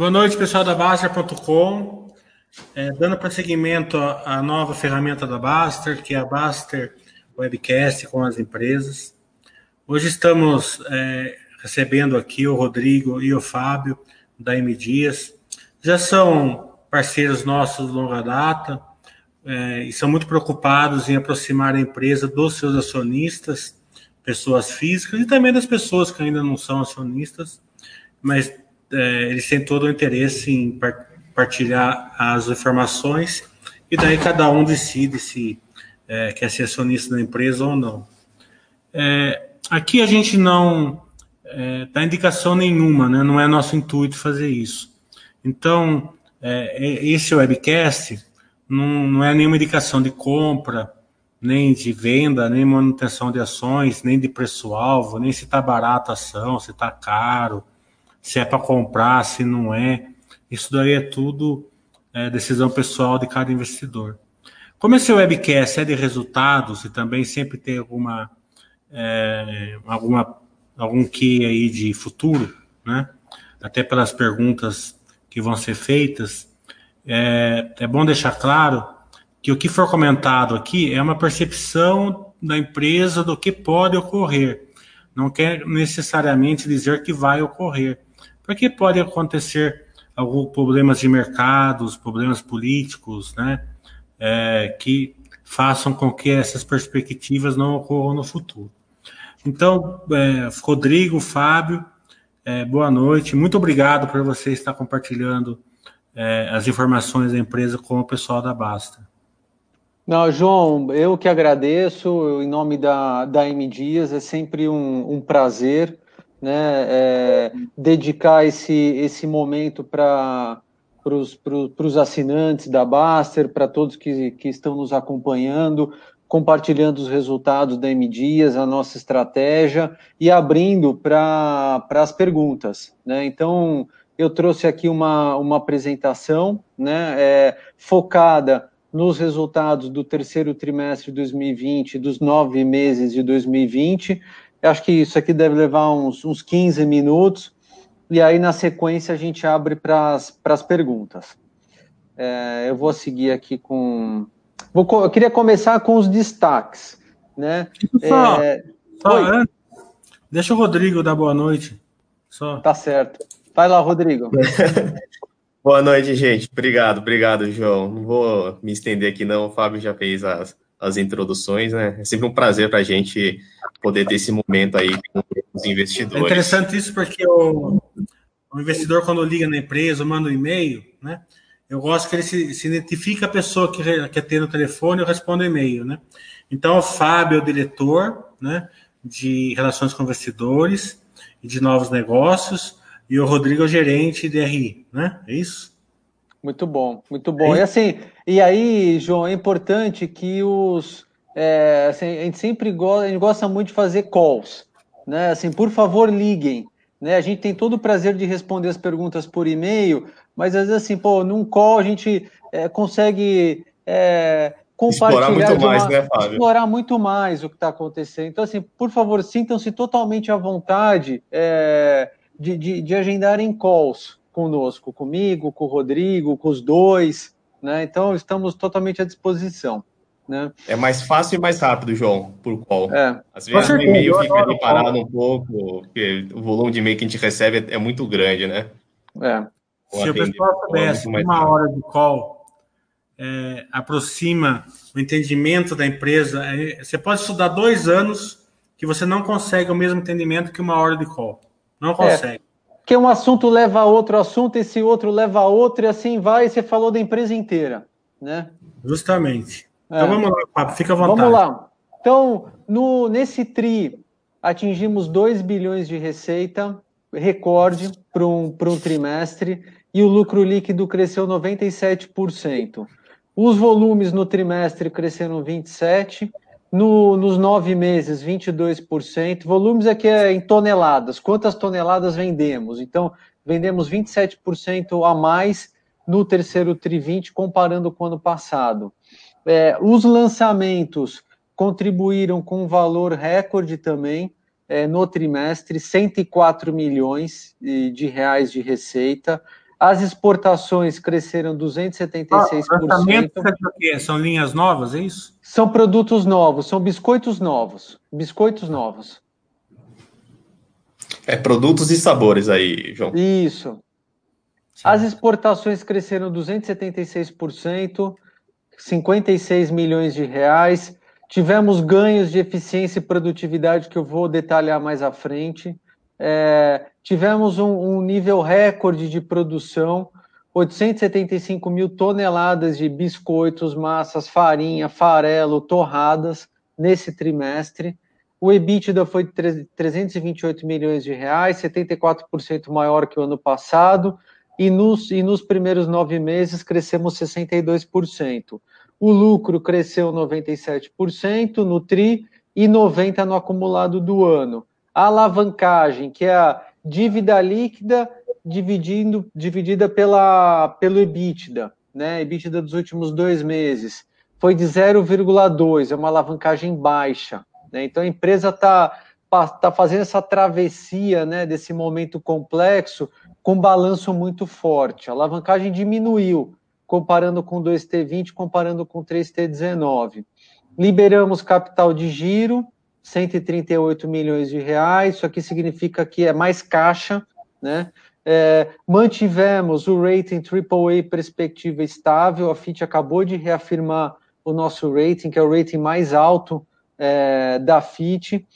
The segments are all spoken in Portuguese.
Boa noite, pessoal da Baster.com. É, dando prosseguimento à nova ferramenta da Baster, que é a Baster Webcast com as empresas. Hoje estamos é, recebendo aqui o Rodrigo e o Fábio da M Dias. Já são parceiros nossos de longa data é, e são muito preocupados em aproximar a empresa dos seus acionistas, pessoas físicas e também das pessoas que ainda não são acionistas, mas é, eles têm todo o interesse em partilhar as informações e daí cada um decide se é, quer ser acionista da empresa ou não. É, aqui a gente não dá indicação nenhuma, né? não é nosso intuito fazer isso. Então, esse webcast não, não é nenhuma indicação de compra, nem de venda, nem manutenção de ações, nem de preço-alvo, nem se está barato a ação, se está caro, se é para comprar, se não é. Isso daí é tudo é, decisão pessoal de cada investidor. Como esse webcast é de resultados e também sempre tem alguma, é, alguma algum que aí de futuro, né? Até pelas perguntas que vão ser feitas, é, é bom deixar claro que o que for comentado aqui é uma percepção da empresa do que pode ocorrer. Não quer necessariamente dizer que vai ocorrer, porque pode acontecer alguns problemas de mercados, problemas políticos, né, é, que façam com que essas perspectivas não ocorram no futuro. Então, é, Rodrigo, Fábio, é, boa noite. Muito obrigado por você estar compartilhando é, as informações da empresa com o pessoal da Basta. Não, João, eu que agradeço, em nome da, da M Dias, é sempre um, um prazer né, é, dedicar esse, esse momento para os assinantes da Baster, para todos que, que estão nos acompanhando, compartilhando os resultados da M Dias, a nossa estratégia e abrindo para as perguntas. Né? Então, eu trouxe aqui uma, uma apresentação né, é, focada nos resultados do terceiro trimestre de 2020, dos nove meses de 2020. Eu acho que isso aqui deve levar uns, uns 15 minutos, e aí na sequência a gente abre para as perguntas. É, eu vou seguir aqui com, Vou, eu queria começar com os destaques, né? Só, é... só deixa o Rodrigo dar boa noite. Só. Tá certo. Vai lá, Rodrigo. boa noite, gente. Obrigado, obrigado, João. Não vou me estender aqui, não. O Fábio já fez as, as introduções, né? É sempre um prazer para a gente poder ter esse momento aí com os investidores. É interessante isso porque o, o investidor, quando liga na empresa, manda um e-mail, né? Eu gosto que ele se, se identifique a pessoa que quer ter no telefone e responda e-mail, né? Então, o Fábio é o diretor, né, de relações com investidores e de novos negócios, e o Rodrigo é o gerente de RI, né? É isso? Muito bom, muito bom. É e assim, e aí, João, é importante que os. É, assim, a gente sempre gosta, a gente gosta muito de fazer calls, né? Assim, por favor, liguem. Né? A gente tem todo o prazer de responder as perguntas por e-mail, mas às vezes assim, pô, num call a gente é, consegue é, compartilhar explorar muito, uma, mais, né, Fábio? explorar muito mais o que está acontecendo. Então, assim, por favor, sintam-se totalmente à vontade é, de, de, de agendarem calls conosco, comigo, com o Rodrigo, com os dois, né? Então, estamos totalmente à disposição. Né? É mais fácil e mais rápido, João, por qual. É. Às vezes o e-mail fica ali parado um pouco, porque o volume de e-mail que a gente recebe é, muito grande, né? É. Se o pessoal soubesse uma hora de call é, aproxima o entendimento da empresa, é, você pode estudar dois anos que você não consegue o mesmo entendimento que uma hora de call. Não é, consegue. Que um assunto leva a outro assunto, esse outro leva a outro, e assim vai, você falou da empresa inteira, né? Justamente. Então é. vamos lá, Fábio, fica à vontade. Vamos lá. Então, no, nesse TRI, atingimos 2 bilhões de receita, recorde para um, um trimestre, e o lucro líquido cresceu 97%. Os volumes no trimestre cresceram 27%, no, nos nove meses, 22%. Volumes aqui é em toneladas. Quantas toneladas vendemos? Então, vendemos 27% a mais no terceiro TRI 20, comparando com o ano passado. É, os lançamentos contribuíram com um valor recorde também é, no trimestre, 104 milhões de, de reais de receita. As exportações cresceram 276%. Ah, são linhas novas, é isso? São produtos novos, são biscoitos novos. Biscoitos novos. É produtos e sabores aí, João. Isso. As exportações cresceram 276%, 56 milhões de reais. Tivemos ganhos de eficiência e produtividade que eu vou detalhar mais à frente. É, tivemos um, um, nível recorde de produção, 875 mil toneladas de biscoitos, massas, farinha, farelo, torradas nesse trimestre. O EBITDA foi 328 milhões de reais, 74% maior que o ano passado, e nos, e nos primeiros nove meses crescemos 62%. O lucro cresceu 97% no TRI e 90% no acumulado do ano alavancagem, que é a dívida líquida dividindo, dividida pela, pelo EBITDA, né? EBITDA dos últimos dois meses, foi de 0,2, é uma alavancagem baixa. Né? Então a empresa está tá fazendo essa travessia né, desse momento complexo com balanço muito forte. A alavancagem diminuiu, comparando com 2T20, comparando com 3T19. Liberamos capital de giro, 138 milhões de reais, isso aqui significa que é mais caixa, né? É, mantivemos o rating AAA perspectiva estável, a FIT acabou de reafirmar o nosso rating, que é o rating mais alto é, da FIT.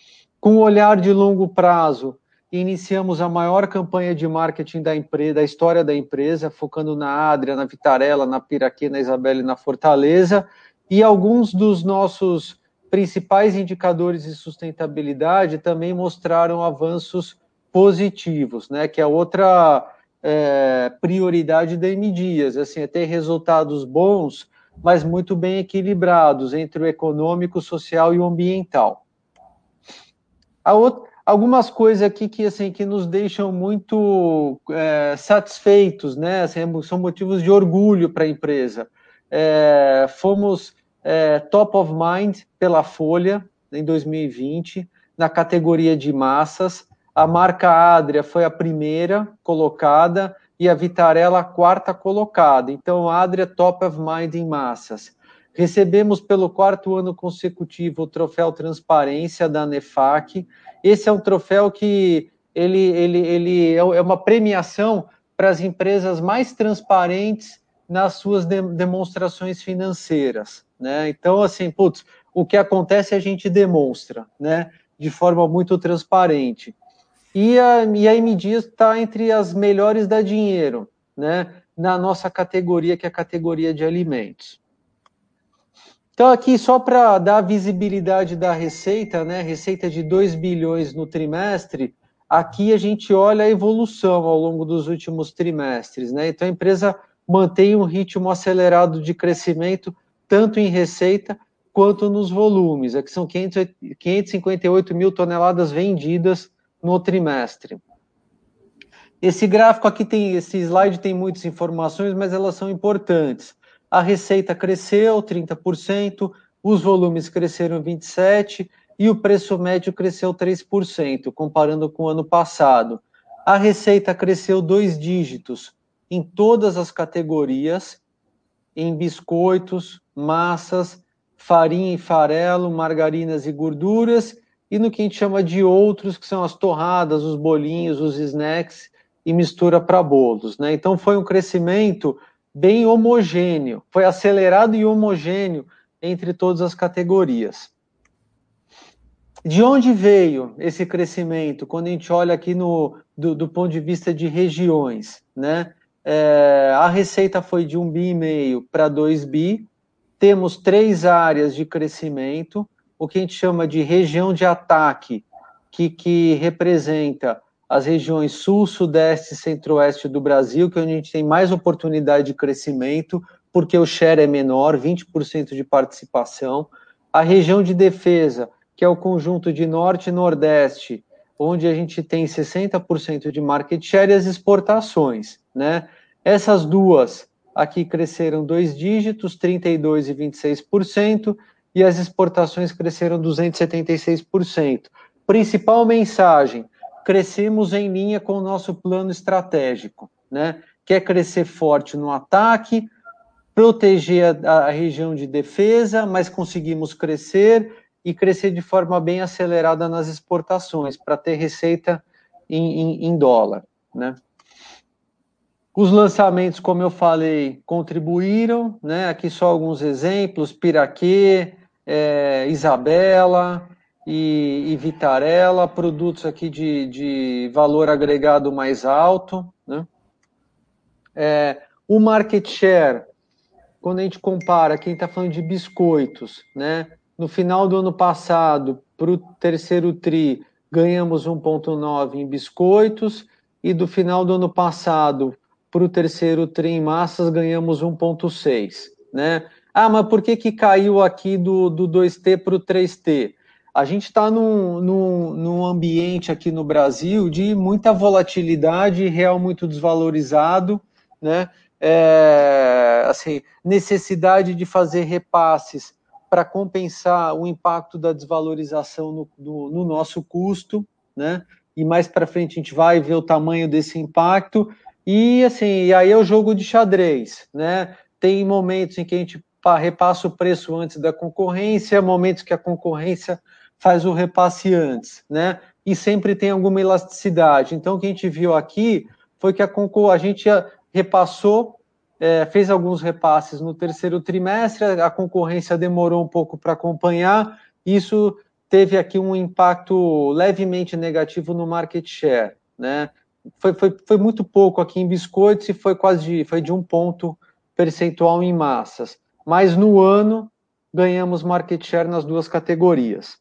Com o olhar de longo prazo, iniciamos a maior campanha de marketing da empresa, da história da empresa, focando na Adria, na Vitarella, na Piraquê, na Isabela e na Fortaleza, e alguns dos nossos principais indicadores de sustentabilidade também mostraram avanços positivos, né? Que é outra é, prioridade da M assim, é ter resultados bons, mas muito bem equilibrados entre o econômico, social e o ambiental. Outra, algumas coisas aqui que assim que nos deixam muito é, satisfeitos, né? Assim, são motivos de orgulho para a empresa. É, fomos é, top of mind pela Folha em 2020, na categoria de massas. A marca Adria foi a primeira colocada e a Vitarella a quarta colocada. Então, Adria top of mind em massas. Recebemos pelo quarto ano consecutivo o troféu Transparência da Nefac. Esse é um troféu que ele, ele, ele é uma premiação para as empresas mais transparentes nas suas de demonstrações financeiras, né? Então, assim, putz, o que acontece a gente demonstra, né? De forma muito transparente. E a, e a M Dias está entre as melhores da dinheiro, né? Na nossa categoria, que é a categoria de alimentos. Então, aqui, só para dar visibilidade da receita, né? Receita de 2 bilhões no trimestre, aqui a gente olha a evolução ao longo dos últimos trimestres, né? Então, a empresa mantém um ritmo acelerado de crescimento, tanto em receita quanto nos volumes, é que são 558 mil toneladas vendidas no trimestre. Esse gráfico aqui tem, esse slide tem muitas informações, mas elas são importantes. A receita cresceu 30%, os volumes cresceram 27% e o preço médio cresceu 3%, comparando com o ano passado. A receita cresceu dois dígitos, em todas as categorias, em biscoitos, massas, farinha e farelo, margarinas e gorduras, e no que a gente chama de outros, que são as torradas, os bolinhos, os snacks e mistura para bolos. Né? Então foi um crescimento bem homogêneo, foi acelerado e homogêneo entre todas as categorias. De onde veio esse crescimento? Quando a gente olha aqui no, do, do ponto de vista de regiões, né? É, a receita foi de 1 bi e meio para 2 bi. Temos três áreas de crescimento, o que a gente chama de região de ataque, que, que representa as regiões sul, sudeste e centro-oeste do Brasil, que é onde a gente tem mais oportunidade de crescimento, porque o share é menor, 20% de participação. A região de defesa, que é o conjunto de norte e nordeste, onde a gente tem 60% de market share e as exportações, né? Essas duas aqui cresceram dois dígitos, 32% e 26%, e as exportações cresceram 276%. Principal mensagem: crescemos em linha com o nosso plano estratégico, né? quer crescer forte no ataque, proteger a, a região de defesa, mas conseguimos crescer e crescer de forma bem acelerada nas exportações, para ter receita em, em, em dólar. Né? Os lançamentos, como eu falei, contribuíram, né? Aqui só alguns exemplos: Piraquê, é, Isabela e, e, Vitarella, produtos aqui de, de valor agregado mais alto, né? É, o market share, quando a gente compara, quem está falando de biscoitos, né? No final do ano passado, para o terceiro TRI, ganhamos 1,9 em biscoitos, e do final do ano passado para o terceiro TRI em massas ganhamos 1,6. Né? Ah, mas por que, que caiu aqui do, do 2T para o 3T? A gente está num, num, num ambiente aqui no Brasil de muita volatilidade, real muito desvalorizado, né? É, assim, necessidade de fazer repasses para compensar o impacto da desvalorização no, no, no nosso custo, né? E mais para frente a gente vai ver o tamanho desse impacto. E assim, e aí é o jogo de xadrez, né? Tem momentos em que a gente repassa o preço antes da concorrência, momentos que a concorrência faz o repasse antes, né? E sempre tem alguma elasticidade. Então, o que a gente viu aqui foi que a, a gente repassou é, fez alguns repasses no terceiro trimestre, a concorrência demorou um pouco para acompanhar, isso teve aqui um impacto levemente negativo no market share, né? Foi, foi, foi muito pouco aqui em biscoitos e foi quase de, foi de um ponto percentual em massas. Mas no ano ganhamos market share nas duas categorias.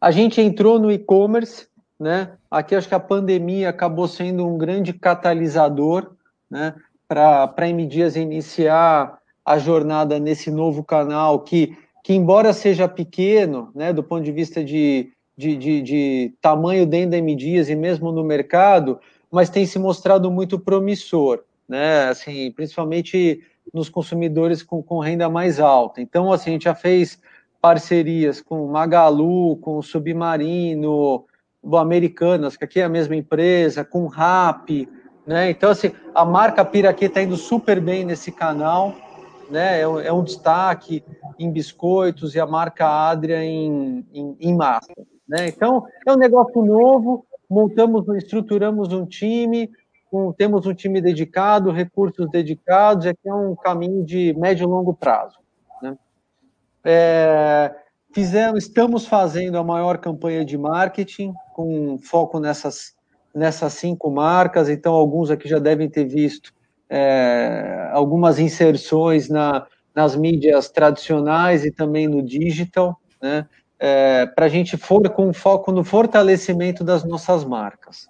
A gente entrou no e-commerce, né? Aqui acho que a pandemia acabou sendo um grande catalisador, né? Para a M Dias iniciar a jornada nesse novo canal que, que embora seja pequeno, né, do ponto de vista de, de, de, de tamanho dentro da M Dias e mesmo no mercado, mas tem se mostrado muito promissor, né, assim, principalmente nos consumidores com, com renda mais alta. Então, assim, a gente já fez parcerias com Magalu, com Submarino, Americanas, que aqui é a mesma empresa, com Rap, né? Então, assim, a marca Piraquê está indo super bem nesse canal, né? É, é, um destaque em biscoitos e a marca Adria em, em, em massa. Né? Então, é um negócio novo, montamos, estruturamos um time, um, temos um time dedicado, recursos dedicados, aqui é um caminho de médio e longo prazo. Né? É, fizemos, estamos fazendo a maior campanha de marketing, com foco nessas nessas cinco marcas, então alguns aqui já devem ter visto é, algumas inserções na, nas mídias tradicionais e também no digital, né, é, para a gente for com foco no fortalecimento das nossas marcas.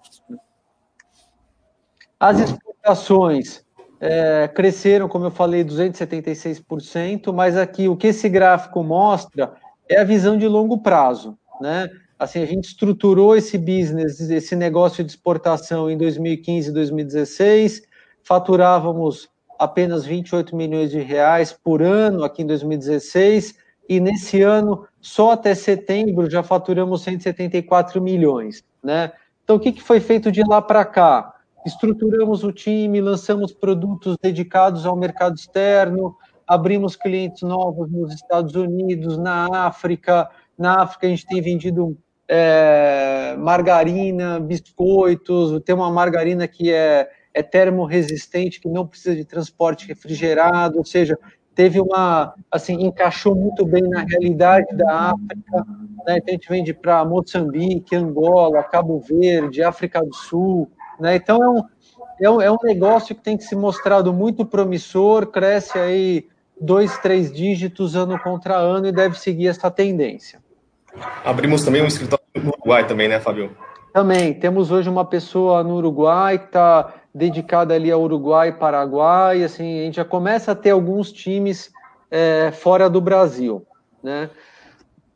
As exportações é, cresceram, como eu falei, 276%, mas aqui o que esse gráfico mostra é a visão de longo prazo, né? Assim, a gente estruturou esse business, esse negócio de exportação em 2015 e 2016, faturávamos apenas 28 milhões de reais por ano aqui em 2016, e nesse ano, só até setembro, já faturamos 174 milhões, né? Então, o que, que foi feito de lá para cá? Estruturamos o time, lançamos produtos dedicados ao mercado externo, abrimos clientes novos nos Estados Unidos, na África. Na África, a gente tem vendido é, margarina, biscoitos, tem uma margarina que é, é termorresistente, que não precisa de transporte refrigerado, ou seja, teve uma, assim, encaixou muito bem na realidade da África, né? Então a gente vende para Moçambique, Angola, Cabo Verde, África do Sul, né? Então é um, é um, é um negócio que tem que se mostrado muito promissor, cresce aí dois, três dígitos ano contra ano e deve seguir essa tendência. Abrimos também um escritório no Uruguai também, né, Fabio? Também. Temos hoje uma pessoa no Uruguai que está dedicada ali ao Uruguai e Paraguai. Assim, a gente já começa a ter alguns times é, fora do Brasil, né?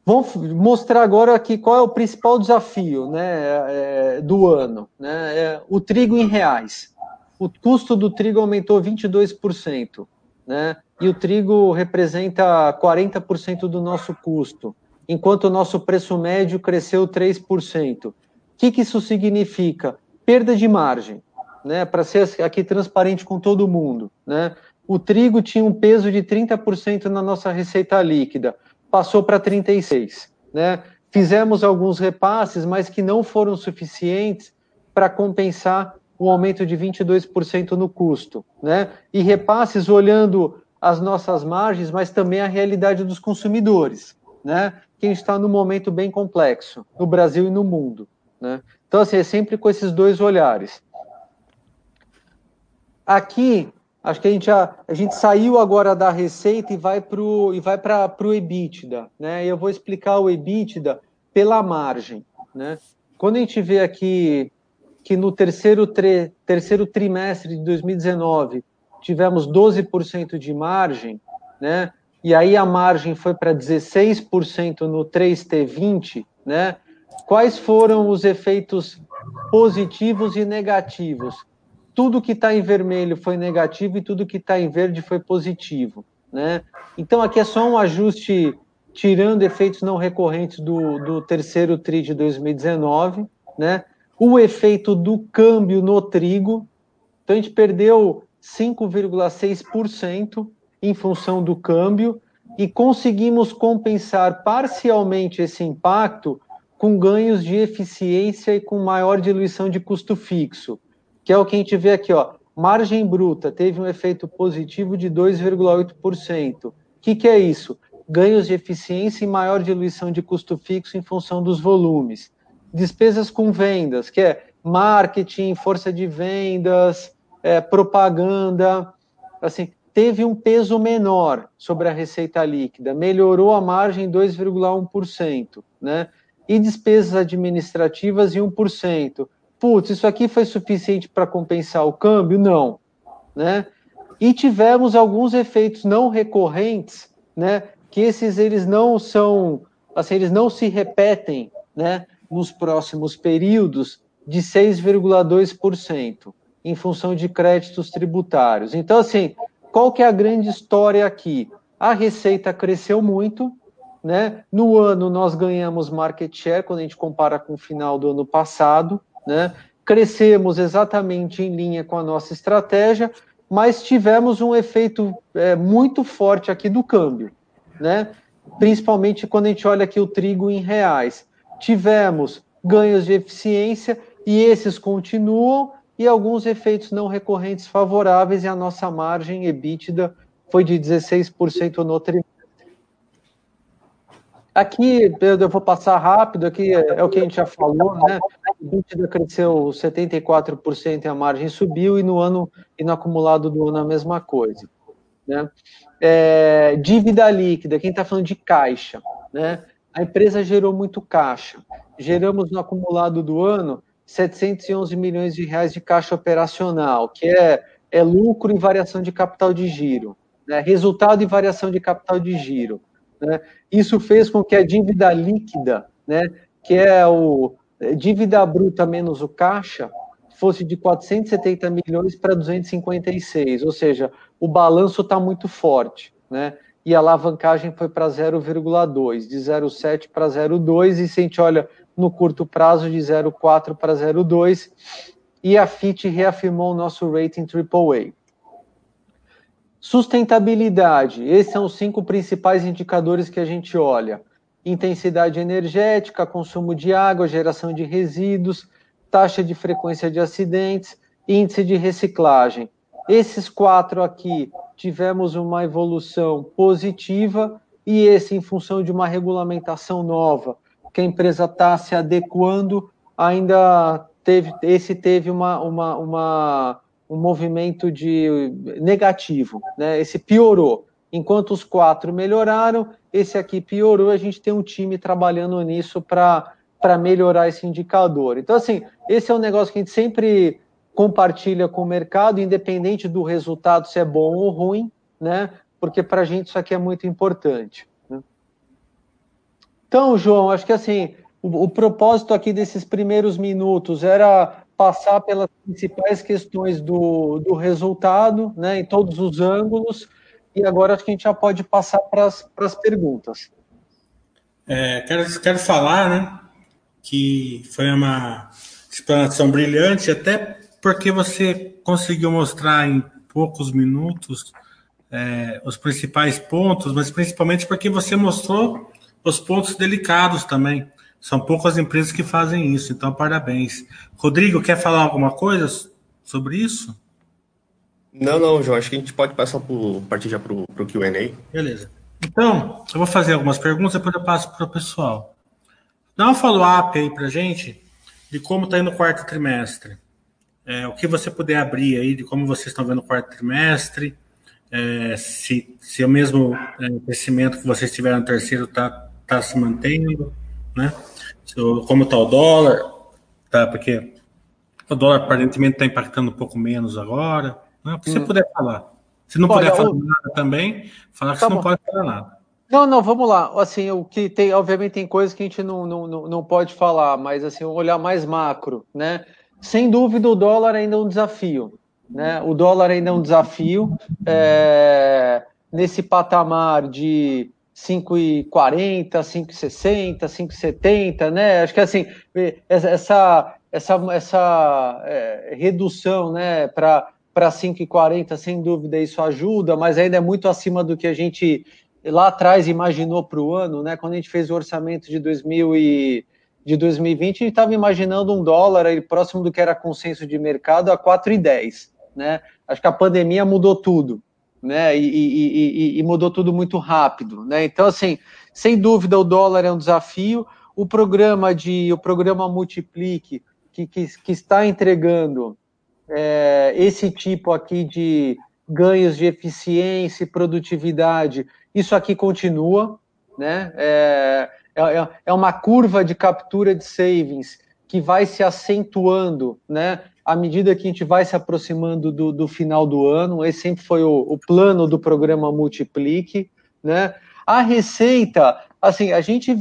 Vamos mostrar agora aqui qual é o principal desafio né, é, do ano. Né? É, o trigo em reais. O custo do trigo aumentou 22%, né? e o trigo representa 40% do nosso custo enquanto o nosso preço médio cresceu 3%. O que, que isso significa? Perda de margem. né, para ser aqui transparente com todo mundo, né, o trigo tinha um peso de 30% na nossa receita líquida, passou para 36%. Né? Fizemos alguns repasses, mas que não foram suficientes para compensar o aumento de 22% no custo. Né? E repasses olhando as nossas margens, mas também a realidade dos consumidores, né? que está num momento bem complexo, no Brasil e no mundo. Né? Então, assim, é sempre com esses dois olhares. Aqui, acho que a gente, a gente saiu agora da receita e vai para o EBITDA. Né? Eu vou explicar o EBITDA pela margem. Né? Quando a gente vê aqui que no terceiro, tre, terceiro trimestre de 2019 tivemos 12% de margem, né? E aí a margem foi para 16% no 3T20, né? Quais foram os efeitos positivos e negativos? Tudo que está em vermelho foi negativo e tudo que está em verde foi positivo, né? Então aqui é só um ajuste tirando efeitos não recorrentes do, do terceiro TRI de 2019, né? O efeito do câmbio no trigo, então a gente perdeu 5,6% em função do câmbio e conseguimos compensar parcialmente esse impacto com ganhos de eficiência e com maior diluição de custo fixo, que é o que a gente vê aqui, ó. Margem bruta teve um efeito positivo de 2,8%. O que, que é isso? Ganhos de eficiência e maior diluição de custo fixo em função dos volumes. Despesas com vendas, que é marketing, força de vendas, é, propaganda, assim, teve um peso menor sobre a receita líquida, melhorou a margem 2,1%, né? E despesas administrativas em 1%. Putz, isso aqui foi suficiente para compensar o câmbio? Não, né? E tivemos alguns efeitos não recorrentes, né? Que esses eles não são, assim, eles não se repetem, né? Nos próximos períodos de 6,2% em função de créditos tributários. Então, assim, qual que é a grande história aqui? A receita cresceu muito, né? No ano nós ganhamos market share quando a gente compara com o final do ano passado, né? Crescemos exatamente em linha com a nossa estratégia, mas tivemos um efeito é, muito forte aqui do câmbio, né? Principalmente quando a gente olha aqui o trigo em reais. Tivemos ganhos de eficiência e esses continuam, e alguns efeitos não recorrentes favoráveis, e a nossa margem EBITDA foi de 16% no trimestre. Aqui, eu vou passar rápido, aqui é, é o que a gente já falou, né? O EBITDA cresceu 74% e a margem subiu, e no ano, e no acumulado do ano a mesma coisa. Né? É, dívida líquida, quem está falando de caixa, né? A empresa gerou muito caixa. Geramos no acumulado do ano 711 milhões de reais de caixa operacional, que é, é lucro e variação de capital de giro, né? resultado e variação de capital de giro. Né? Isso fez com que a dívida líquida, né, que é o é, dívida bruta menos o caixa, fosse de 470 milhões para 256, ou seja, o balanço está muito forte, né? E a alavancagem foi para 0,2, de 0,7 para 0,2, e se a gente olha no curto prazo de 0,4 para 0,2 e a FIT reafirmou o nosso rating AAA. Sustentabilidade, esses são os cinco principais indicadores que a gente olha. Intensidade energética, consumo de água, geração de resíduos, taxa de frequência de acidentes, índice de reciclagem. Esses quatro aqui tivemos uma evolução positiva e esse em função de uma regulamentação nova que a empresa está se adequando, ainda teve, esse teve uma, uma, uma, um movimento de negativo, né? Esse piorou. Enquanto os quatro melhoraram, esse aqui piorou. A gente tem um time trabalhando nisso para para melhorar esse indicador. Então, assim, esse é um negócio que a gente sempre compartilha com o mercado, independente do resultado, se é bom ou ruim, né? Porque para a gente isso aqui é muito importante. Então, João, acho que assim, o, o, propósito aqui desses primeiros minutos era passar pelas principais questões do, do resultado, né, em todos os ângulos, e agora acho que a gente já pode passar para as perguntas. É, quero, quero falar, né, que foi uma explanação brilhante, até porque você conseguiu mostrar em poucos minutos é, os principais pontos, mas principalmente porque você mostrou os pontos delicados também. São poucas empresas que fazem isso, então parabéns. Rodrigo, quer falar alguma coisa sobre isso? Não, não, João, acho que a gente pode passar por, partir já para o QA. Beleza. Então, eu vou fazer algumas perguntas, depois eu passo para o pessoal. Dá um follow-up aí para gente de como está indo o quarto trimestre. É, o que você puder abrir aí de como vocês estão vendo o quarto trimestre, é, se, se o mesmo é, crescimento que vocês tiveram no terceiro está tá se mantendo, né? Como está o dólar, tá? Porque o dólar aparentemente está impactando um pouco menos agora. Né? O que hum. você puder falar. Se não Olha, puder falar o... nada também, falar que tá você bom. não pode falar nada. Não, não, vamos lá. Assim, o que tem, obviamente, tem coisas que a gente não, não, não pode falar, mas assim, olhar mais macro, né? Sem dúvida, o dólar ainda é um desafio. Né? O dólar ainda é um desafio. É, nesse patamar de 5,40, 5,60, 5,70, né? Acho que assim, essa, essa, essa é, redução né, para 5,40, sem dúvida, isso ajuda, mas ainda é muito acima do que a gente lá atrás imaginou para o ano, né? Quando a gente fez o orçamento de 2000 e de 2020, a gente estava imaginando um dólar aí, próximo do que era consenso de mercado a 4,10. Né? Acho que a pandemia mudou tudo, né? E, e, e, e, mudou tudo muito rápido. Né? Então, assim, sem dúvida, o dólar é um desafio. O programa de o programa Multiplique, que, que, que está entregando é, esse tipo aqui de ganhos de eficiência e produtividade, isso aqui continua, né? É, é, é, é uma curva de captura de savings que vai se acentuando, né? À medida que a gente vai se aproximando do, do final do ano, esse sempre foi o, o plano do programa Multiplique, né? A receita, assim, a gente,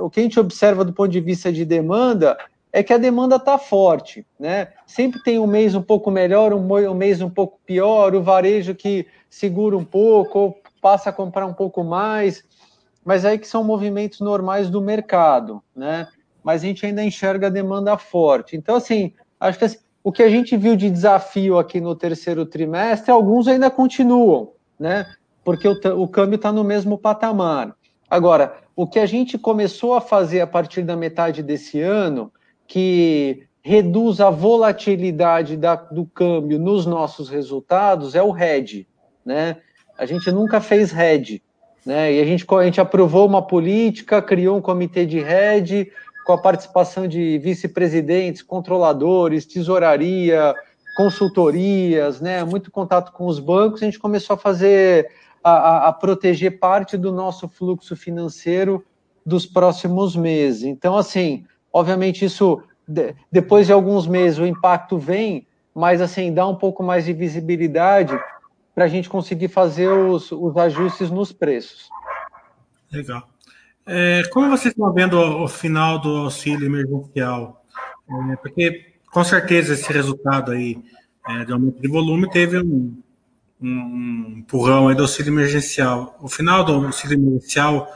o que a gente observa do ponto de vista de demanda é que a demanda está forte, né? Sempre tem um mês um pouco melhor, um mês um pouco pior, o varejo que segura um pouco, ou passa a comprar um pouco mais mas aí que são movimentos normais do mercado, né? Mas a gente ainda enxerga a demanda forte. Então, assim, acho que assim, o que a gente viu de desafio aqui no terceiro trimestre, alguns ainda continuam, né? Porque o, o câmbio está no mesmo patamar. Agora, o que a gente começou a fazer a partir da metade desse ano, que reduz a volatilidade da, do câmbio nos nossos resultados, é o hedge, né? A gente nunca fez hedge. Né? E a gente, a gente aprovou uma política, criou um comitê de rede com a participação de vice-presidentes, controladores, tesouraria, consultorias, né? muito contato com os bancos, a gente começou a fazer, a, a proteger parte do nosso fluxo financeiro dos próximos meses. Então, assim, obviamente isso, depois de alguns meses o impacto vem, mas assim, dá um pouco mais de visibilidade para a gente conseguir fazer os, os ajustes nos preços. Legal. É, como vocês estão vendo o, final do auxílio emergencial? É, porque, com certeza, esse resultado aí é, de aumento de volume teve um, um empurrão aí do auxílio emergencial. O final do auxílio emergencial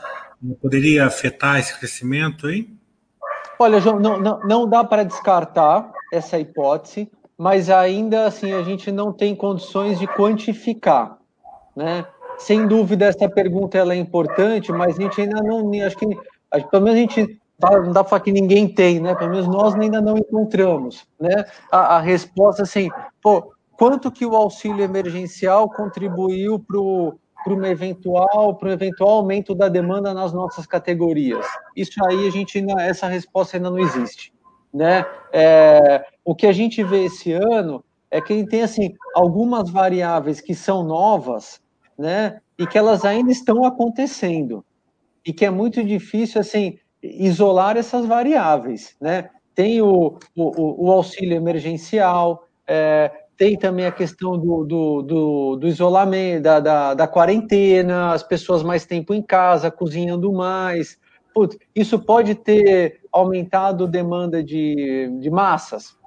é, poderia afetar esse crescimento aí? Olha, João, não, não, não dá para descartar essa hipótese mas ainda assim a gente não tem condições de quantificar, né? Sem dúvida essa pergunta ela é importante, mas a gente ainda não, acho que pelo menos a gente não dá para falar que ninguém tem, né? Pelo menos nós ainda não encontramos, né? A, a resposta assim, pô, quanto que o auxílio emergencial contribuiu para para um eventual para um eventual aumento da demanda nas nossas categorias. Isso aí a gente essa resposta ainda não existe né? É, o que a gente vê esse ano é que tem assim algumas variáveis que são novas, né? E que elas ainda estão acontecendo e que é muito difícil assim isolar essas variáveis, né? Tem o, o, o auxílio emergencial, é, tem também a questão do, do, do, do isolamento, da, da, da, quarentena, as pessoas mais tempo em casa, cozinhando mais. Putz, isso pode ter aumentado demanda de, de massas?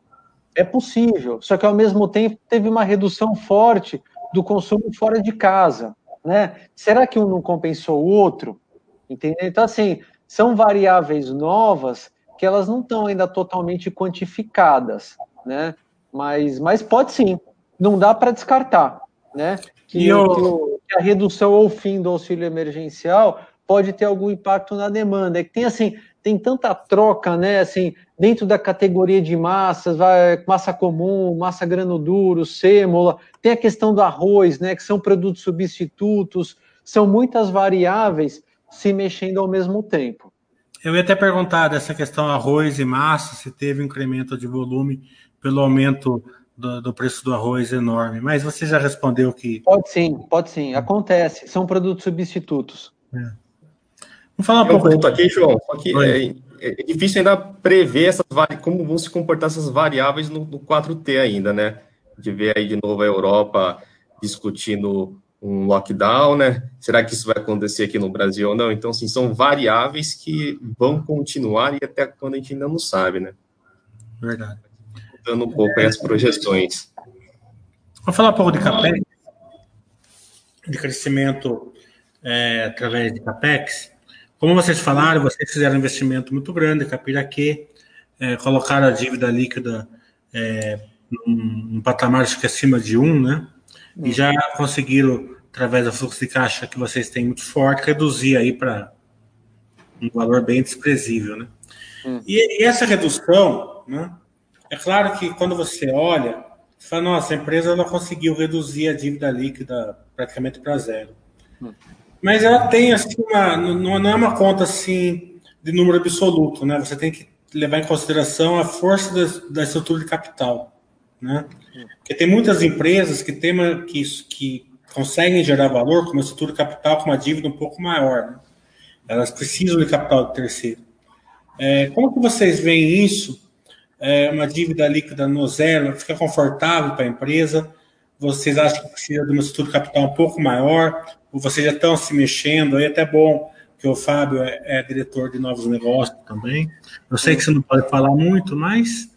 É possível, só que ao mesmo tempo teve uma redução forte do consumo fora de casa, né? Será que um não compensou o outro? Entendeu? Então, assim, são variáveis novas que elas não estão ainda totalmente quantificadas, né? Mas, mas pode sim, não dá para descartar, né? Que, eu... que, a redução ou fim do auxílio emergencial pode ter algum impacto na demanda. É que tem assim, tem tanta troca, né? Assim, dentro da categoria de massas, vai massa comum, massa grano duro, sêmola, tem a questão do arroz, né? Que são produtos substitutos, são muitas variáveis se mexendo ao mesmo tempo. Eu ia até perguntar dessa questão arroz e massa, se teve um incremento de volume pelo aumento do, do, preço do arroz enorme, mas você já respondeu que. Pode sim, pode sim, acontece, são produtos substitutos. É. Vamos falar um pouco. ponto aqui, João, só que é, é, difícil ainda prever essas como vão se comportar essas variáveis no, no 4T ainda, né? De ver aí de novo a Europa discutindo um lockdown, né? Será que isso vai acontecer aqui no Brasil ou não? Então, assim, são variáveis que vão continuar e até quando a gente ainda não sabe, né? Verdade. Dando um pouco aí as projeções. Vou falar um pouco de CAPEX, de crescimento é, através de CAPEX. Como vocês falaram, vocês fizeram um investimento muito grande, Capiraquê, é, colocaram a dívida líquida é, num, num patamar acho que acima de um, né? E uhum. já conseguiram, através do fluxo de caixa que vocês têm muito forte, reduzir aí para um valor bem desprezível, né? Hum. E, e, essa redução, né? É claro que quando você olha, você fala, nossa, a empresa não conseguiu reduzir a dívida líquida praticamente para zero. Hum. Mas ela tem, assim, uma, não, é uma conta, assim, de número absoluto, né? Você tem que levar em consideração a força da, da estrutura de capital, né? Porque tem muitas empresas que, tem, que, que conseguem gerar valor com uma estrutura de capital com uma dívida um pouco maior. Né? Elas precisam de capital de terceiro. É, como que vocês veem isso? É, uma dívida líquida no zero, fica confortável para a empresa? Vocês acham que precisa de uma estrutura capital um pouco maior? Ou vocês já estão se mexendo? Aí é até bom que o Fábio é, é diretor de novos negócios também. Eu sei que você não pode falar muito, mas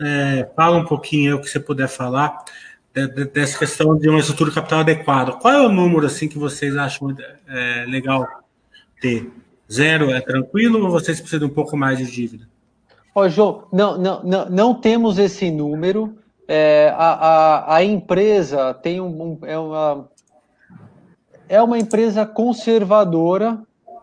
é, fala um pouquinho o que você puder falar de, de, dessa questão de uma estrutura capital adequada. Qual é o número assim que vocês acham é, legal ter? Zero é tranquilo ou vocês precisam de um pouco mais de dívida? Ó, João, não, não, não, não temos esse número. É, a, a, a, empresa tem um, um, é, uma, é uma empresa conservadora,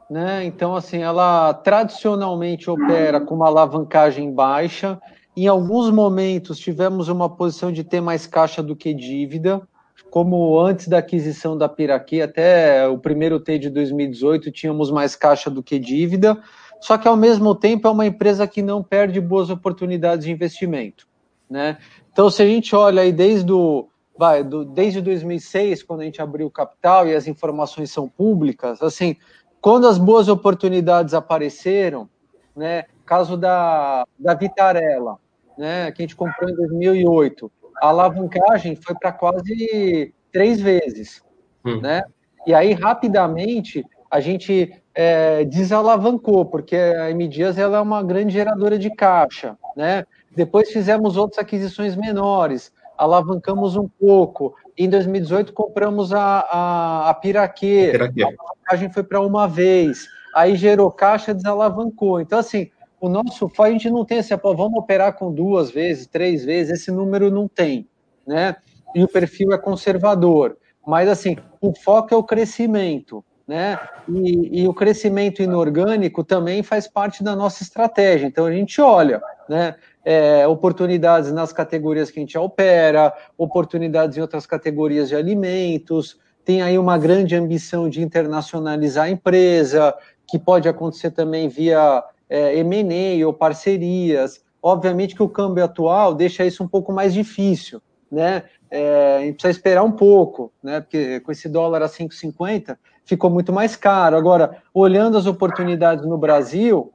né? Então, assim, ela tradicionalmente opera com uma alavancagem baixa em alguns momentos tivemos uma posição de ter mais caixa do que dívida, como antes da aquisição da Piraquê, até o primeiro T de 2018 tínhamos mais caixa do que dívida, só que ao mesmo tempo é uma empresa que não perde boas oportunidades de investimento, né? Então se a gente olha aí desde o vai, do, desde 2006, quando a gente abriu o capital e as informações são públicas, assim, quando as boas oportunidades apareceram, né, caso da, da Vitarella, né, que a gente comprou em 2008, a alavancagem foi para quase três vezes, hum. né? E aí, rapidamente, a gente é, desalavancou, porque a M Dias ela é uma grande geradora de caixa, né? Depois fizemos outras aquisições menores, alavancamos um pouco. Em 2018 compramos a, a, a Piraquê, Piraquê. a alavancagem foi para uma vez, aí gerou caixa, desalavancou. Então, assim, o nosso a gente não tem esse, pô, vamos operar com duas vezes, três vezes, esse número não tem, né? E o perfil é conservador. Mas, assim, o foco é o crescimento, né? E, e, o crescimento inorgânico também faz parte da nossa estratégia. Então, a gente olha, né? É, oportunidades nas categorias que a gente opera, oportunidades em outras categorias de alimentos, tem aí uma grande ambição de internacionalizar a empresa, que pode acontecer também via é, M&A ou parcerias. Obviamente que o câmbio atual deixa isso um pouco mais difícil, né? É, a gente precisa esperar um pouco, né? Porque com esse dólar a 5,50 ficou muito mais caro. Agora, olhando as oportunidades no Brasil,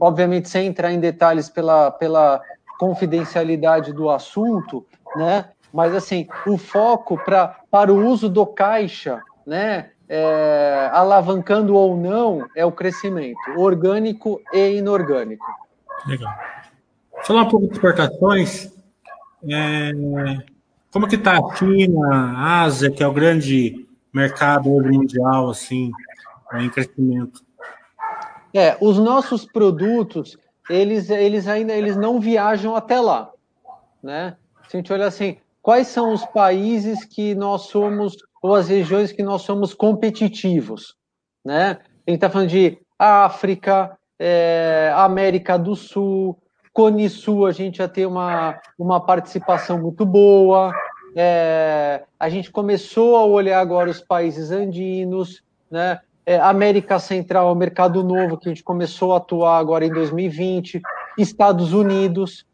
obviamente sem entrar em detalhes pela, pela confidencialidade do assunto, né? Mas assim, o foco pra, para o uso do caixa, né? é, alavancando ou não, é o crescimento, orgânico e inorgânico. Legal. Falar um pouco de exportações. É, como que está a China, a Ásia, que é o grande mercado mundial, assim, em crescimento? É, os nossos produtos, eles, eles ainda eles não viajam até lá, né? Se a gente olhar assim, quais são os países que nós somos, ou as regiões que nós somos competitivos, né? A gente está falando de África, é, América do Sul, Cone Sul, a gente já tem uma, uma participação muito boa. É, a gente começou a olhar agora os países andinos, né? É, América Central, mercado novo que a gente começou a atuar agora em 2020, Estados Unidos,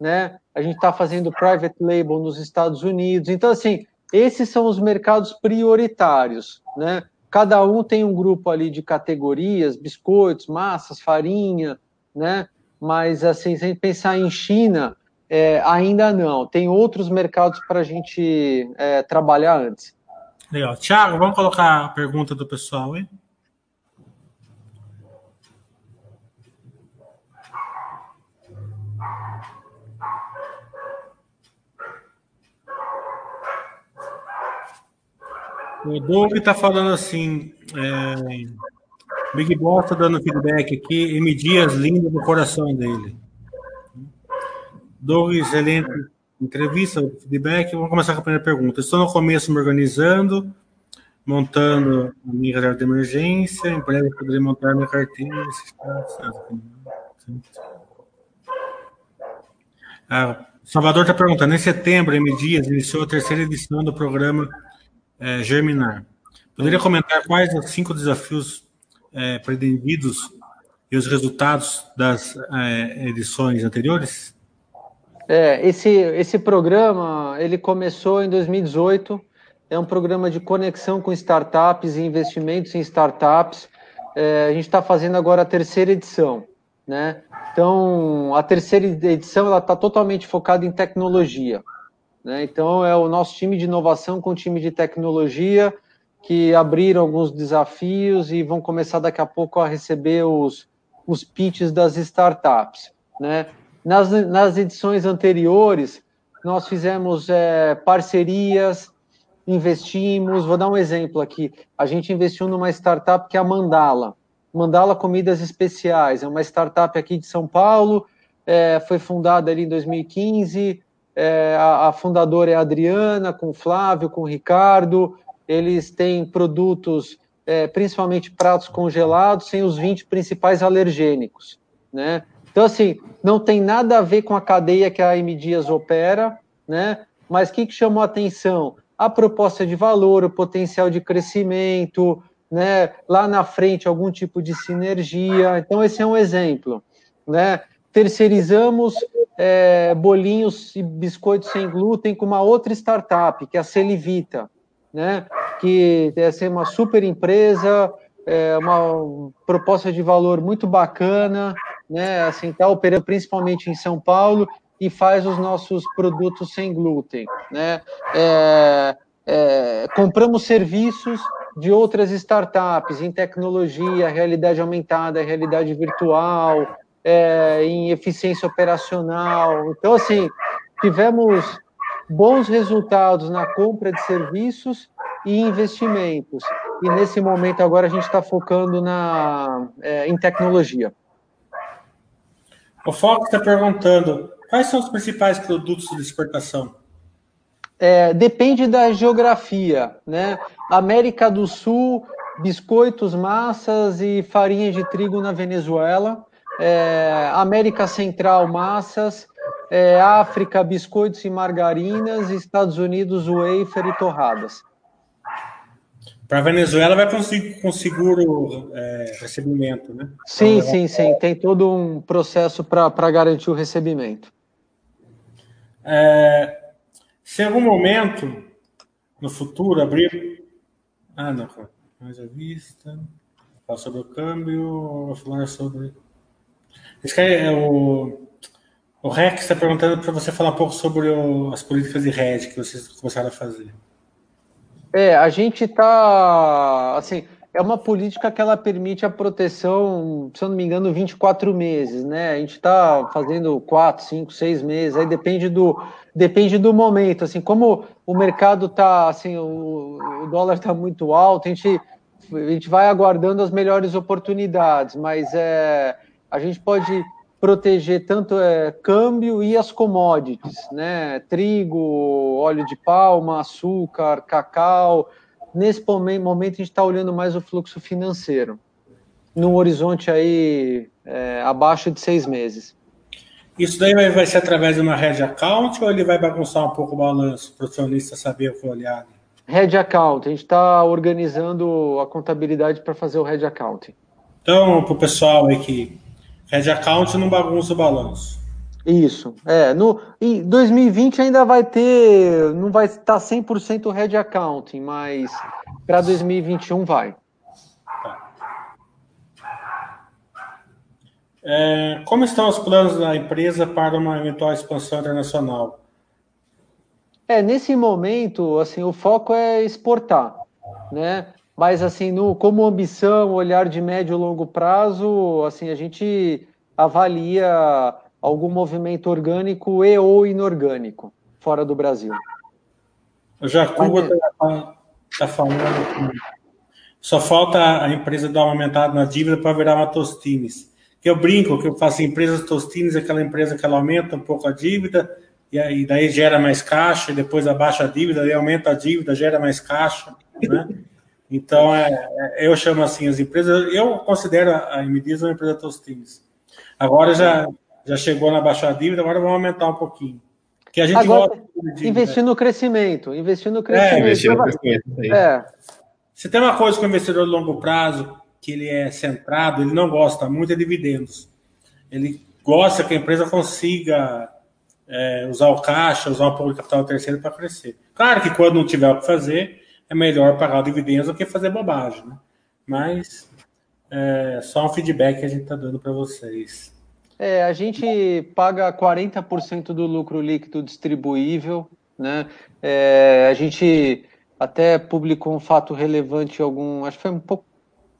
né? A gente está fazendo private label nos Estados Unidos. Então, assim, esses são os mercados prioritários, né? Cada um tem um grupo ali de categorias, biscoitos, massas, farinha, né? Mas, assim, se a gente pensar em China, é, ainda não. Tem outros mercados para a gente é, trabalhar antes. Legal. Tiago, vamos colocar a pergunta do pessoal aí? O Doug está falando assim, é, Big Boss está dando feedback aqui, M. Dias lindo no coração dele. Doug, excelente entrevista, feedback. Vamos começar com a primeira pergunta. Estou no começo me organizando, montando a minha reserva de emergência. Em breve poderei montar minha carteira. Ah, Salvador está perguntando: em setembro, M. Dias iniciou a terceira edição do programa é, Germinar. Poderia comentar quais os cinco desafios é, pretendidos e os resultados das é, edições anteriores? É, esse, esse programa ele começou em 2018. É um programa de conexão com startups e investimentos em startups. É, a gente está fazendo agora a terceira edição, né? Então, a terceira edição ela está totalmente focada em tecnologia. Né? Então, é o nosso time de inovação com o time de tecnologia que abriram alguns desafios e vão começar daqui a pouco a receber os, os pitches das startups. Né? Nas, nas edições anteriores, nós fizemos é, parcerias, investimos. Vou dar um exemplo aqui. A gente investiu numa startup que é a Mandala. Mandala Comidas Especiais. É uma startup aqui de São Paulo. É, foi fundada ali em 2015. É, a, a fundadora é a Adriana, com o Flávio, com o Ricardo. Eles têm produtos, é, principalmente pratos congelados, sem os 20 principais alergênicos. Né? Então, assim, não tem nada a ver com a cadeia que a M Dias opera, né? Mas o que, que chamou a atenção? A proposta de valor, o potencial de crescimento, né? Lá na frente, algum tipo de sinergia. Então, esse é um exemplo, né? Terceirizamos é, bolinhos e biscoitos sem glúten com uma outra startup, que é a Celivita, né? Que é ser uma super empresa, é uma proposta de valor muito bacana, né? Assim, está operando principalmente em São Paulo e faz os nossos produtos sem glúten, né? É, é, compramos serviços de outras startups em tecnologia, realidade aumentada, realidade virtual, é, em eficiência operacional. Então, assim, tivemos bons resultados na compra de serviços e investimentos. E nesse momento agora a gente está focando na, é, em tecnologia. O Fox está perguntando quais são os principais produtos de exportação? É, depende da geografia, né? América do Sul, biscoitos, massas e farinha de trigo na Venezuela. É, América Central, massas. É, África, biscoitos e margarinas. Estados Unidos, wafer e torradas. Para a Venezuela vai conseguir com seguro é, recebimento, né? Sim, então, sim, sim. Tem todo um processo para garantir o recebimento. É, se em algum momento no futuro abrir. Ah, não, mais a vista. Falar sobre o câmbio, falar sobre. Esse é o, o Rex está perguntando para você falar um pouco sobre o, as políticas de rede que vocês começaram a fazer. É, a gente está, assim, é uma política que ela permite a proteção, se eu não me engano, 24 meses, né? A gente está fazendo 4, 5, 6 meses, aí depende do, depende do momento, assim, como o mercado está, assim, o, o dólar está muito alto, a gente, a gente vai aguardando as melhores oportunidades, mas é, a gente pode proteger tanto é, câmbio e as commodities, né? Trigo, óleo de palma, açúcar, cacau. Nesse momento a gente está olhando mais o fluxo financeiro, num horizonte aí é, abaixo de seis meses. Isso daí vai, vai ser através de uma hedge account ou ele vai bagunçar um pouco o balanço para o acionista saber o que olhar? Head account, a gente está organizando a contabilidade para fazer o head account. Então, para o pessoal aí que head account não bagunça o balanço. Isso, é. No, em 2020 ainda vai ter, não vai estar 100% head accounting, mas para 2021 vai. Tá. É, como estão os planos da empresa para uma eventual expansão internacional? É, nesse momento, assim, o foco é exportar, né? Mas, assim, no, como ambição, olhar de médio e longo prazo, assim, a gente avalia algum movimento orgânico e ou inorgânico fora do Brasil. O Jacuba está tá falando que só falta a empresa dar uma aumentada na dívida para virar uma Tostines. Que eu brinco, que eu faço empresas Tostines, aquela empresa que ela aumenta um pouco a dívida, e aí daí gera mais caixa, e depois abaixa a dívida, e aumenta a dívida, gera mais caixa, né? Então, é, é, eu chamo assim as empresas, eu considero a MDIS uma empresa Tostines. Agora já, já chegou na baixa dívida, agora vamos aumentar um pouquinho. Que a gente agora, gosta de investir né? no crescimento, investir no crescimento. É, investir no crescimento. É. Se tem uma coisa que o investidor de longo prazo, que ele é centrado, ele não gosta muito é dividendos. Ele gosta que a empresa consiga é, usar o caixa, usar pouco de capital terceiro para crescer. Claro que quando não tiver o que fazer, é melhor pagar o dividendo do que fazer bobagem, né? Mas é só um feedback que a gente está dando para vocês. É, a gente paga 40% do lucro líquido distribuível, né? É, a gente até publicou um fato relevante algum, acho que foi um pouco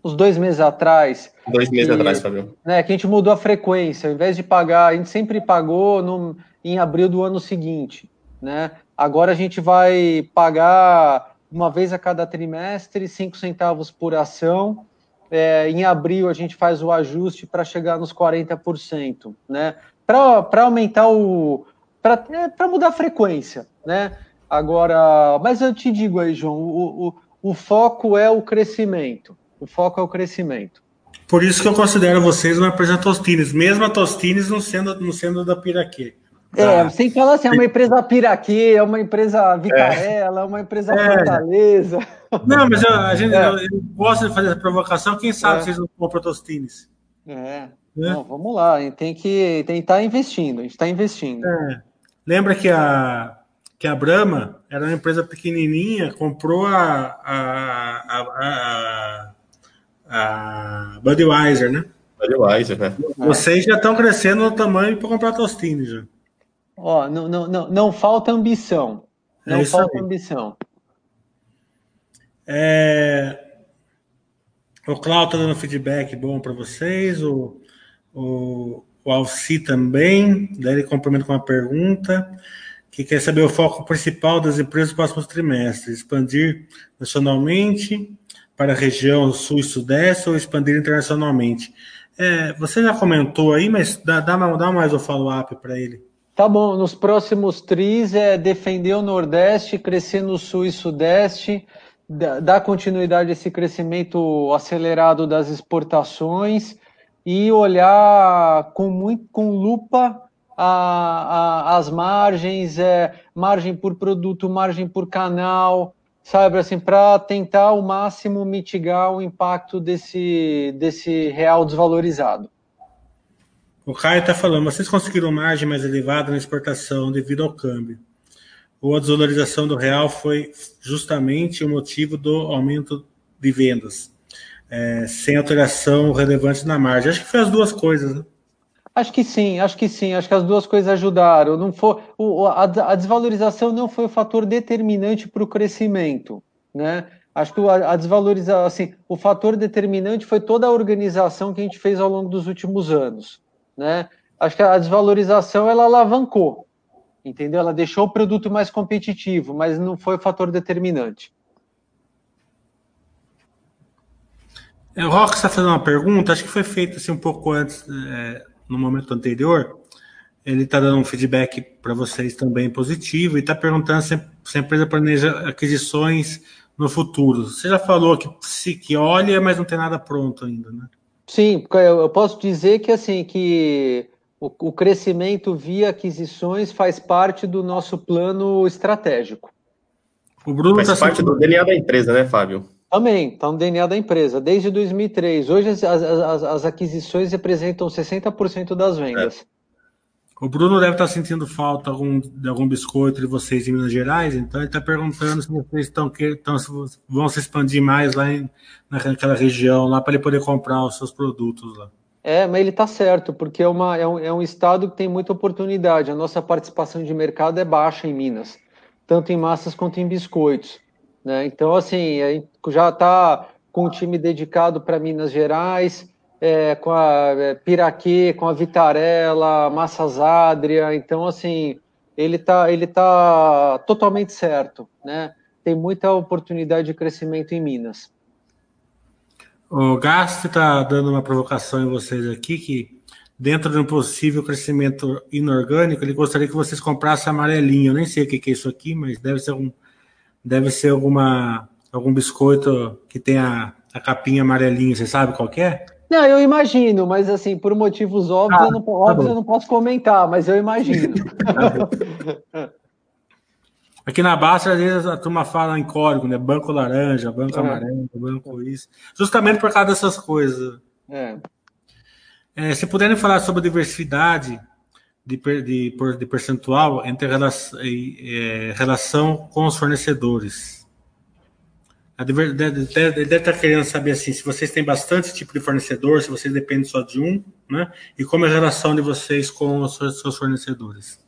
uns dois meses atrás. Dois meses que, atrás, Fabio. Né, que a gente mudou a frequência. Ao invés de pagar, a gente sempre pagou no, em abril do ano seguinte. Né? Agora a gente vai pagar uma vez a cada trimestre, cinco centavos por ação. É, em abril a gente faz o ajuste para chegar nos 40%, né? Para aumentar o. para é, mudar a frequência, né? Agora, mas eu te digo aí, João, o, o, o foco é o crescimento. O foco é o crescimento. Por isso que eu considero vocês uma empresa Tostines, mesmo a Tostines não sendo, não sendo da Piraquê. É, sem falar assim, é uma empresa Piraquê, é uma empresa Vitarella, é uma empresa é. Fortaleza. Não, mas eu, a gente, é. eu, eu, gosto de fazer essa provocação, quem sabe é. vocês não compram Tostines. É. Não, vamos lá, a gente tem que tem que estar tá investindo, a gente está investindo. É. Lembra que a, que a Brahma era uma empresa pequenininha, comprou a, a, a, a, a Budweiser, né? Budweiser, né? Vocês já estão crescendo no tamanho para comprar Tostines já. Ó, não, não, não, não falta ambição. Não é falta aí. ambição. É... O Cláudio está dando feedback bom para vocês. O, o, o Alci também. Daí ele complementa com uma pergunta que quer saber o foco principal das empresas nos próximos trimestres. Expandir nacionalmente para a região sul e sudeste ou expandir internacionalmente? É, você já comentou aí, mas dá, dá, dá mais o follow-up para ele. Tá bom, nos próximos tris é defender o Nordeste, crescer no Sul e Sudeste, dar continuidade a esse crescimento acelerado das exportações e olhar com muito com lupa a, a, as margens, é, margem por produto, margem por canal, sabe assim, para tentar ao máximo mitigar o impacto desse, desse real desvalorizado. O Caio está falando, vocês conseguiram margem mais elevada na exportação devido ao câmbio. Ou a desvalorização do real foi justamente o motivo do aumento de vendas, é, sem alteração relevante na margem. Acho que foi as duas coisas, né? Acho que sim, acho que sim, acho que as duas coisas ajudaram. Não foi, o, a, a desvalorização não foi o fator determinante para o crescimento, né? Acho que a, a desvalorização, assim, o fator determinante foi toda a organização que a gente fez ao longo dos últimos anos né? Acho que a desvalorização ela alavancou, entendeu? Ela deixou o produto mais competitivo, mas não foi o fator determinante. É, o Rock está fazendo uma pergunta, acho que foi feita assim, um pouco antes, é, no momento anterior, ele está dando um feedback para vocês também positivo e está perguntando se, se, a empresa planeja aquisições no futuro. Você já falou que se que olha, mas não tem nada pronto ainda, né? Sim, eu posso dizer que assim que o, o crescimento via aquisições faz parte do nosso plano estratégico. O Bruno faz tá parte sentindo... do DNA da empresa, né, Fábio? Também, está no DNA da empresa, desde 2003. Hoje as, as, as aquisições representam 60% das vendas. É. O Bruno deve estar sentindo falta algum, de algum biscoito de vocês em Minas Gerais, então ele está perguntando se vocês estão, estão vão se expandir mais lá em, naquela região, lá para ele poder comprar os seus produtos lá. É, mas ele está certo, porque é, uma, é, um, é um estado que tem muita oportunidade. A nossa participação de mercado é baixa em Minas, tanto em massas quanto em biscoitos. Né? Então, assim, já está com um time dedicado para Minas Gerais, é, com a é, Piraquê, com a Vitarella, Massas Adria. Então, assim, ele está ele tá totalmente certo. Né? Tem muita oportunidade de crescimento em Minas. O Gast está dando uma provocação em vocês aqui que dentro de um possível crescimento inorgânico, ele gostaria que vocês comprassem amarelinho. Eu nem sei o que é isso aqui, mas deve ser um, deve ser alguma, algum biscoito que tem a, a capinha amarelinha, você sabe qual é? Não, eu imagino, mas assim, por motivos óbvios, ah, eu, não, tá óbvios eu não posso comentar, mas eu imagino. Aqui na Basta, às vezes a turma fala em código, né? Banco laranja, banco é. amarelo, banco isso. Justamente por causa dessas coisas. É. É, se puderem falar sobre diversidade de, de, de percentual entre relação, é, relação com os fornecedores. Ele deve estar querendo saber assim, se vocês têm bastante tipo de fornecedor, se vocês dependem só de um, né? E como é a relação de vocês com os seus fornecedores.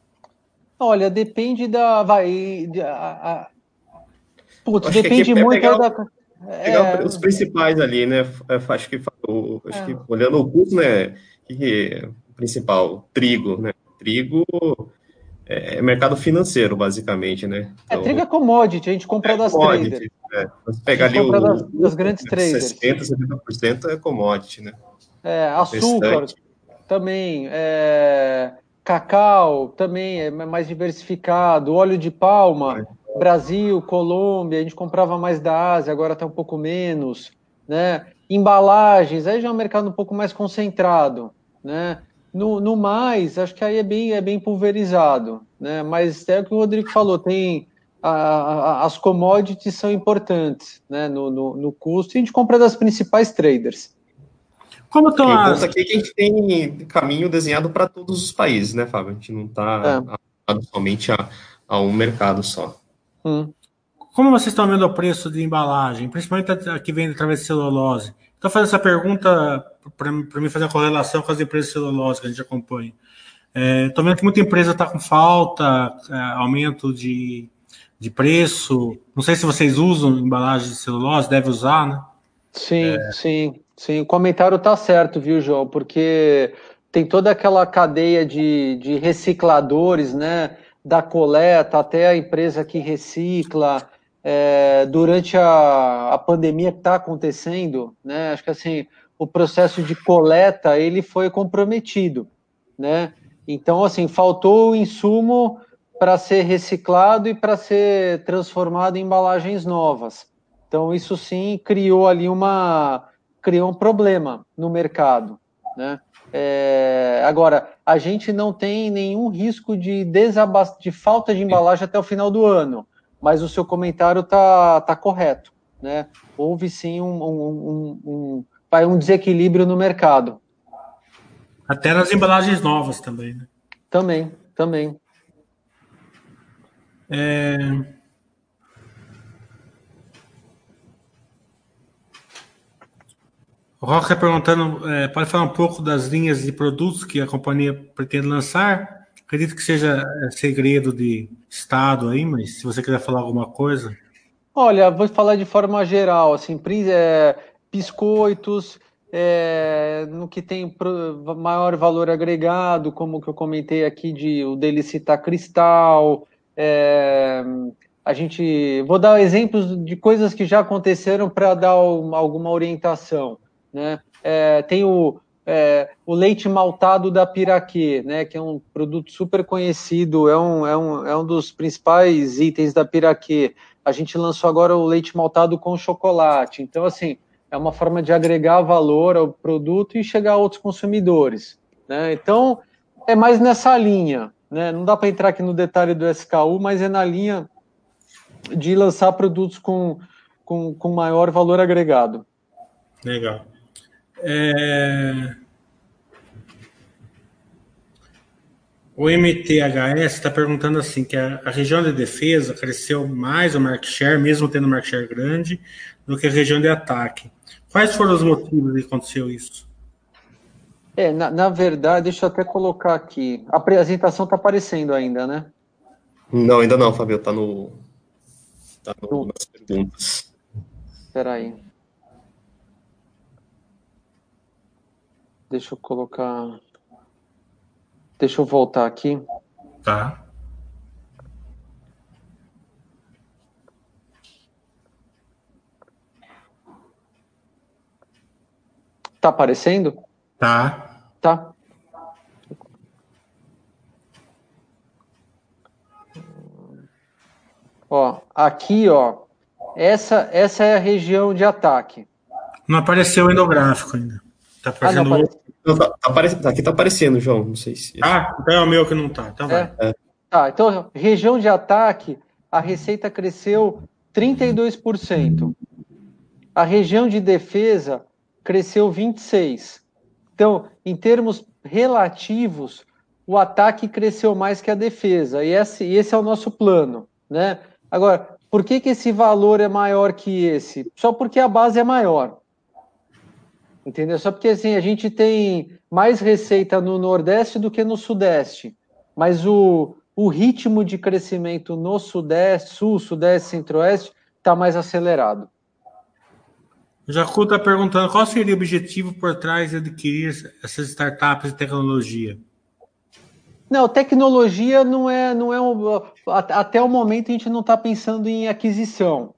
Olha, depende da. Vai. De, a, a... Putz, depende é muito da. É... os principais ali, né? Acho que, acho que olhando o custo, né? Que, principal, trigo, né? trigo é mercado financeiro, basicamente, né? É, então, é, trigo é commodity, a gente compra é das commodity, traders. É. Você pega ali o, das, das grandes traders. 60%, 70% é commodity, né? É, açúcar também, é, cacau também é mais diversificado, óleo de palma, é. Brasil, Colômbia, a gente comprava mais da Ásia, agora está um pouco menos, né? Embalagens, aí já é um mercado um pouco mais concentrado, né? No, no mais, acho que aí é bem, é bem pulverizado, né? Mas é o que o Rodrigo falou, tem a, a, as commodities são importantes, né? No, no, no, custo e a gente compra das principais traders. Como estão as... aqui que a gente tem caminho desenhado para todos os países, né, Fábio? A gente não está é. somente a, a, um mercado só. Hum. Como vocês estão vendo o preço de embalagem, principalmente a que vem através de celulose? Estou fazendo essa pergunta para mim fazer a correlação com as empresas celulose que a gente acompanha. Estou é, vendo que muita empresa está com falta, é, aumento de, de preço. Não sei se vocês usam embalagem de celulose, deve usar, né? Sim, é... sim, sim. O comentário está certo, viu, João? Porque tem toda aquela cadeia de, de recicladores, né? Da coleta até a empresa que recicla, é, durante a, a pandemia que está acontecendo, né? Acho que assim o processo de coleta ele foi comprometido, né? Então assim faltou o insumo para ser reciclado e para ser transformado em embalagens novas. Então isso sim criou ali uma criou um problema no mercado, né? É, agora a gente não tem nenhum risco de desabast... de falta de embalagem até o final do ano mas o seu comentário tá, tá correto. Né? Houve sim um, um, um, um, um desequilíbrio no mercado. Até nas embalagens novas também. Né? Também, também. É... O Rock está perguntando, é, pode falar um pouco das linhas de produtos que a companhia pretende lançar? Acredito que seja é, segredo de Estado aí, mas se você quiser falar alguma coisa. Olha, vou falar de forma geral, assim, é, biscoitos, é, no que tem maior valor agregado, como que eu comentei aqui de o Delicita Cristal, é, a gente vou dar exemplos de coisas que já aconteceram para dar alguma orientação, né? É, tem o é, o leite maltado da Piraquê, né, que é um produto super conhecido, é um, é um, é um dos principais itens da Piraquê. A gente lançou agora o leite maltado com chocolate. Então, assim, é uma forma de agregar valor ao produto e chegar a outros consumidores. Né? Então, é mais nessa linha. Né? Não dá para entrar aqui no detalhe do SKU, mas é na linha de lançar produtos com, com, com maior valor agregado. Legal. É... O MTHS está perguntando assim, que a, a, região de defesa cresceu mais o market share, mesmo tendo market share grande, do que a região de ataque. Quais foram os motivos que aconteceu isso? É, na, na verdade, deixa eu até colocar aqui. A apresentação está aparecendo ainda, né? Não, ainda não, Fabio. Está no, tá no, nas perguntas. Espera aí. Deixa eu colocar. Deixa eu voltar aqui. Tá. Tá aparecendo? Tá. Tá. Ó, aqui, ó, essa, essa é a região de ataque. Não apareceu ainda o gráfico ainda. Tá aparecendo ah, não, tá, tá aparecendo, aqui tá aparecendo, João. Não sei se. Ah, então é o meu que não tá. Então vai. É. Tá, então, região de ataque, a receita cresceu 32%. A região de defesa cresceu 26%. Então, em termos relativos, o ataque cresceu mais que a defesa. E esse, esse é o nosso plano. Né? Agora, por que, que esse valor é maior que esse? Só porque a base é maior. Entendeu? Só porque assim, a gente tem mais receita no Nordeste do que no Sudeste. Mas o, o ritmo de crescimento no Sudeste, Sul, Sudeste, Centro-Oeste está mais acelerado. O Jacu está perguntando qual seria o objetivo por trás de adquirir essas startups de tecnologia. Não, tecnologia não é, não é um, até o momento a gente não está pensando em aquisição.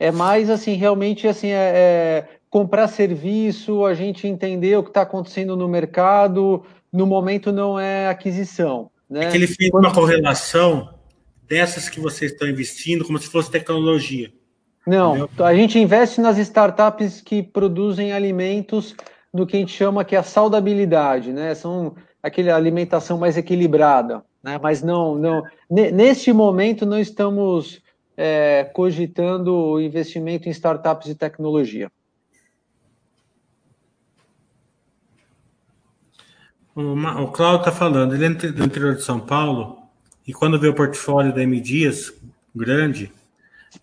É mais assim, realmente assim, é, é comprar serviço, a gente entender o que está acontecendo no mercado, no momento não é aquisição. Né? É que ele fez uma correlação dessas que vocês estão investindo como se fosse tecnologia. Não, entendeu? a gente investe nas startups que produzem alimentos do que a gente chama que é a saudabilidade, né? São aquela alimentação mais equilibrada, né? Mas não, não, neste momento não estamos é, cogitando investimento em startups de tecnologia. O, o Cláudio está falando, ele é do interior de São Paulo, e quando vê o portfólio da M Dias, grande,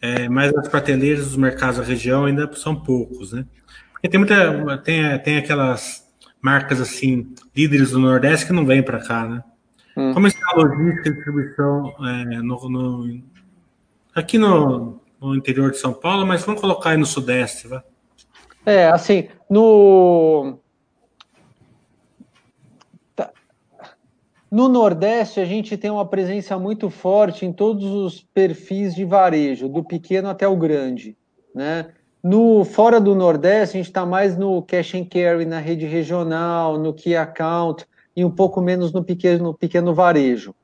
é, mas as prateleiras dos mercados da região ainda são poucos, né? Porque tem muita, tem, tem aquelas marcas assim, líderes do Nordeste que não vêm para cá, né? Hum. Como está a logística e distribuição é, no, no, aqui no, no, interior de São Paulo, mas vamos colocar aí no Sudeste, vai? É, assim, no No Nordeste, a gente tem uma presença muito forte em todos os perfis de varejo, do pequeno até o grande. Né? No Fora do Nordeste, a gente está mais no cash and carry, na rede regional, no key account e um pouco menos no pequeno, no pequeno varejo.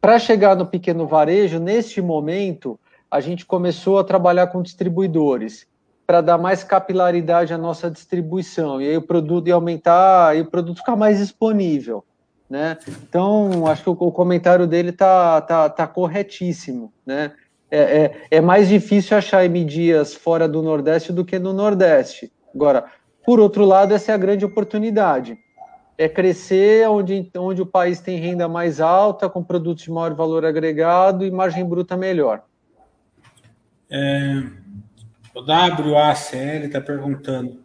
Para chegar no pequeno varejo, neste momento, a gente começou a trabalhar com distribuidores para dar mais capilaridade à nossa distribuição e aí o produto ia aumentar e o produto ficar mais disponível. Né? Então, acho que o, o comentário dele tá, tá, tá corretíssimo. Né? É, é, é, mais difícil achar M Dias fora do Nordeste do que no Nordeste. Agora, por outro lado, essa é a grande oportunidade. É crescer onde, onde o país tem renda mais alta, com produtos de maior valor agregado e margem bruta melhor. É, o WACL está perguntando.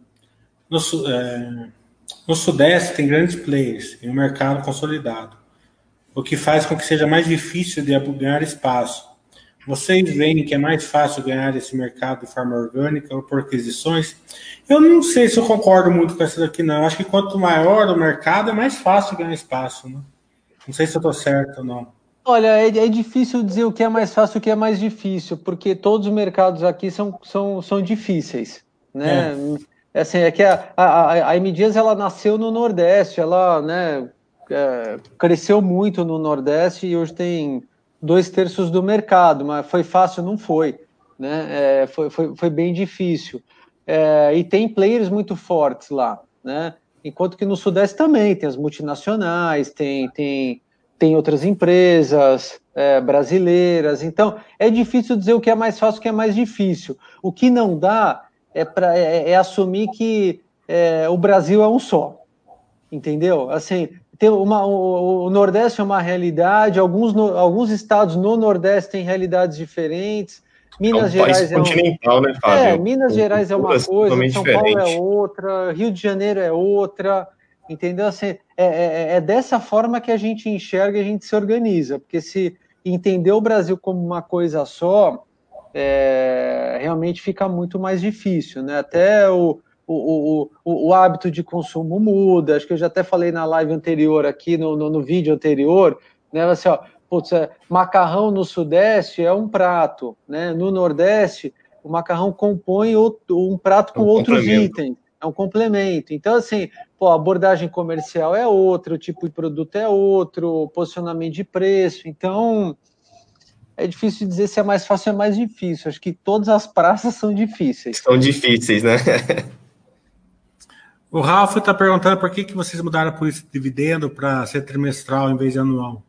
No, é, no Sudeste tem grandes players e um mercado consolidado, o que faz com que seja mais difícil de ganhar espaço. Vocês veem que é mais fácil ganhar esse mercado de forma orgânica ou por aquisições? Eu não sei se eu concordo muito com essa daqui, não. Acho que quanto maior o mercado, é mais fácil ganhar espaço. Né? Não sei se eu estou certo ou não. Olha, é, é, difícil dizer o que é mais fácil e o que é mais difícil, porque todos os mercados aqui são, são, são difíceis. Né? É. é assim, é que a, a, a M Dias ela nasceu no Nordeste, ela né, é, cresceu muito no Nordeste e hoje tem dois terços do mercado, mas foi fácil? Não foi. Né? É, foi, foi, foi bem difícil. É, e tem players muito fortes lá, né? Enquanto que no Sudeste também tem as multinacionais, tem, tem, tem outras empresas é, brasileiras. Então, é difícil dizer o que é mais fácil o que é mais difícil. O que não dá é, pra, é, é assumir que é, o Brasil é um só. Entendeu? Assim, tem uma, o, o, Nordeste é uma realidade, alguns, no, alguns estados no Nordeste têm realidades diferentes. Minas é um Gerais é continental, um... né, Fábio? É, Minas Gerais é uma coisa, São Paulo é outra, Rio de Janeiro é outra, entendeu? Assim, é, é, é, dessa forma que a gente enxerga e a gente se organiza, porque se entender o Brasil como uma coisa só, é, realmente fica muito mais difícil, né? Até o, o, o, o, hábito de consumo muda. Acho que eu já até falei na live anterior aqui, no, no, no vídeo anterior, né? Assim, ó, putz, é, macarrão no Sudeste é um prato, né? No Nordeste, o macarrão compõe outro, um prato com é um outros itens, é um complemento. Então, assim, pô, a abordagem comercial é outra, o tipo de produto é outro, o posicionamento de preço. Então, é difícil dizer se é mais fácil ou é mais difícil. Acho que todas as praças são difíceis. São difíceis, né? o Ralf está perguntando por que, que vocês mudaram a polícia de dividendo para ser trimestral em vez de anual.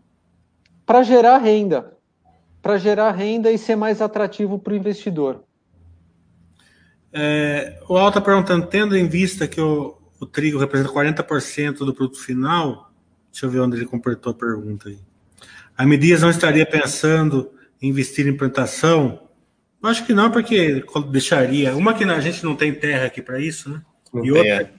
Para gerar renda. Para gerar renda e ser mais atrativo para o investidor. É, o Al está perguntando, tendo em vista que o, o trigo representa 40% do produto final, deixa eu ver onde ele completou a pergunta aí. A Medias não estaria pensando investir em plantação? Acho que não, porque deixaria. Uma que a gente não tem terra aqui para isso, né? Não e outra é.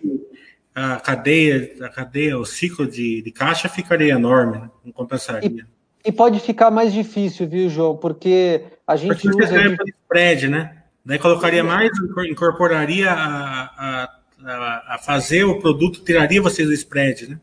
a cadeia, a cadeia, o ciclo de, de caixa ficaria enorme, né? não compensaria. E, e, pode ficar mais difícil, viu, João? Porque a gente porque usa. De... spread, né? Daí colocaria mais, incorporaria a, a, a, fazer o produto, tiraria vocês do spread, né?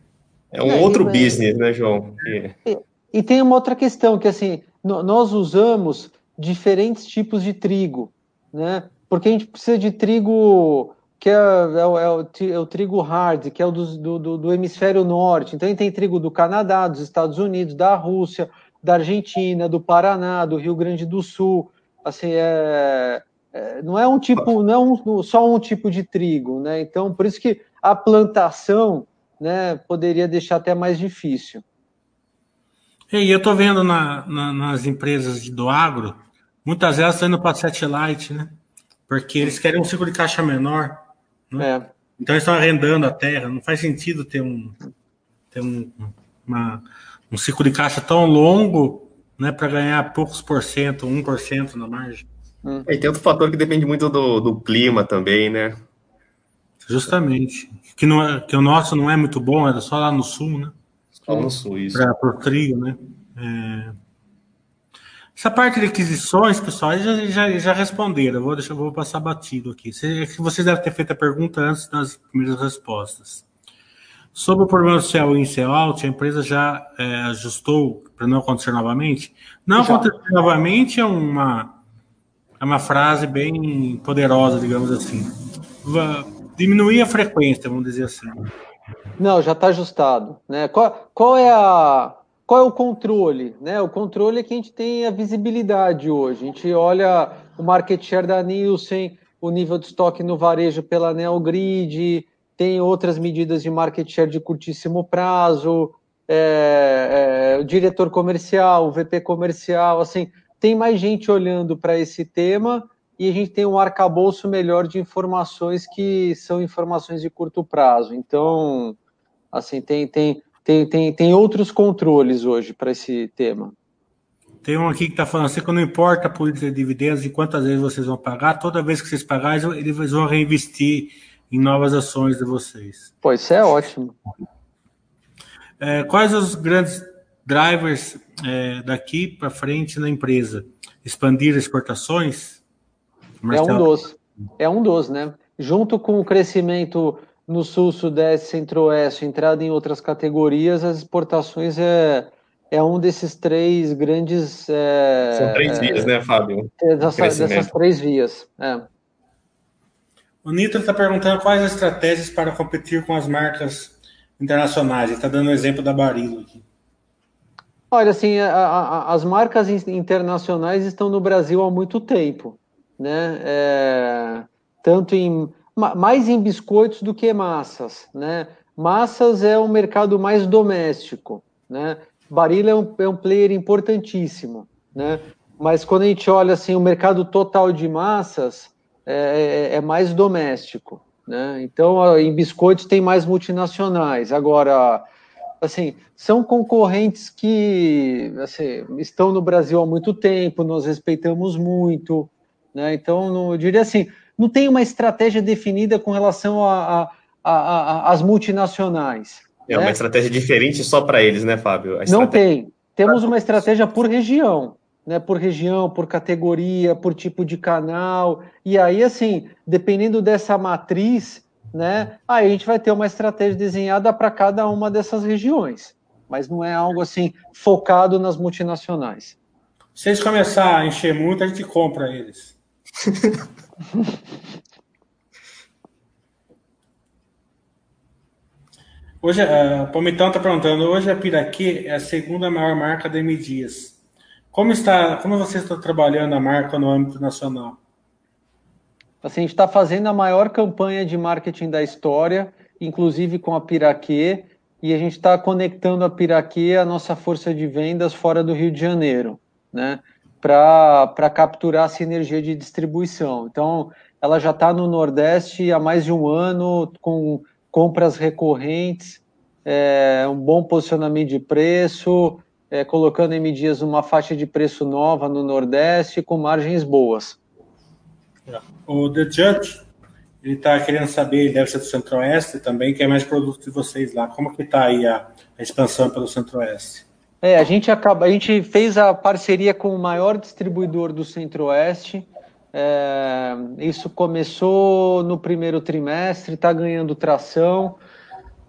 É um é, outro business, né, João? E, e, tem uma outra questão, que assim, nós usamos diferentes tipos de trigo, né? Porque a gente precisa de trigo que é, é, o, é, o, é o, trigo hard, que é o do, do, do, hemisfério norte. Então, tem trigo do Canadá, dos Estados Unidos, da Rússia, da Argentina, do Paraná, do Rio Grande do Sul. Assim, é, é não é um tipo, não é um, só um tipo de trigo, né? Então, por isso que a plantação, né, poderia deixar até mais difícil. E eu estou vendo na, na, nas empresas do agro, muitas delas estão indo para satellite, né? Porque eles querem um ciclo de caixa menor. Né? É. Então eles estão arrendando a terra. Não faz sentido ter um, ter um, uma, um ciclo de caixa tão longo né, para ganhar poucos por cento, 1% na margem. Hum. E tem outro fator que depende muito do, do clima também, né? Justamente. Que, não é, que o nosso não é muito bom, é só lá no sul, né? Sul, isso. Para o trigo, né? É... Essa parte de aquisições, pessoal, já, já, já responderam. Eu vou, deixar, vou passar batido aqui. Vocês devem ter feito a pergunta antes das primeiras respostas. Sobre o problema do céu in, céu out, a empresa já é, ajustou para não acontecer novamente? Não já. acontecer novamente é uma, é uma frase bem poderosa, digamos assim. Diminuir a frequência, vamos dizer assim. Não, já está ajustado. Né? Qual, qual, é a, qual é o controle? Né? O controle é que a gente tem a visibilidade hoje. A gente olha o market share da Nielsen, o nível de estoque no varejo pela Neogrid, tem outras medidas de market share de curtíssimo prazo, é, é, o diretor comercial, o VP comercial, assim, tem mais gente olhando para esse tema e a gente tem um arcabouço melhor de informações que são informações de curto prazo. Então, assim, tem, tem, tem, tem, tem outros controles hoje para esse tema. Tem um aqui que está falando assim, que não importa a política de dividendos e quantas vezes vocês vão pagar, toda vez que vocês pagarem, eles vão reinvestir em novas ações de vocês. Pois isso é ótimo. É, quais os grandes drivers é, daqui para frente na empresa? Expandir exportações? Marcelo? É um dos. É um dos, né? Junto com o crescimento no sul, sudeste, centro-oeste, entrada em outras categorias, as exportações é, é um desses três grandes. É, São três vias, né, Fábio? Dessa, dessas três vias. É. O Nito está perguntando quais as estratégias para competir com as marcas internacionais. Ele está dando o exemplo da Barilo aqui. Olha, assim, a, a, as marcas internacionais estão no Brasil há muito tempo, né? É, tanto em mais em biscoitos do que massas, né? Massas é um mercado mais doméstico, né? Barilla é um, é um player importantíssimo, né? Mas quando a gente olha assim o mercado total de massas é, é, é mais doméstico, né? Então em biscoitos tem mais multinacionais. Agora, assim, são concorrentes que assim, estão no Brasil há muito tempo, nós respeitamos muito, né? Então, não, eu diria assim, não tem uma estratégia definida com relação às multinacionais. É né? uma estratégia diferente só para eles, né, Fábio? Não tem. Temos uma estratégia por região, né? Por região, por categoria, por tipo de canal. E aí, assim, dependendo dessa matriz, né? Aí a gente vai ter uma estratégia desenhada para cada uma dessas regiões. Mas não é algo assim focado nas multinacionais. Se eles começar a encher muito, a gente compra eles. Hoje, uh, o Palmitão está perguntando, hoje a Piraquê é a segunda maior marca da M Dias. Como, está, como você está trabalhando a marca no âmbito nacional? Assim, a gente está fazendo a maior campanha de marketing da história, inclusive com a Piraquê, e a gente está conectando a Piraquê à nossa força de vendas fora do Rio de Janeiro, né? Para capturar a sinergia de distribuição. Então, ela já está no Nordeste há mais de um ano, com compras recorrentes, é, um bom posicionamento de preço, é, colocando em Dias uma faixa de preço nova no Nordeste, com margens boas. O The Judge, ele está querendo saber, deve ser do Centro-Oeste também, que é mais produto de vocês lá. Como que está aí a, a expansão pelo Centro-Oeste? É, a gente acaba, a gente fez a parceria com o maior distribuidor do Centro-Oeste. É, isso começou no primeiro trimestre, está ganhando tração.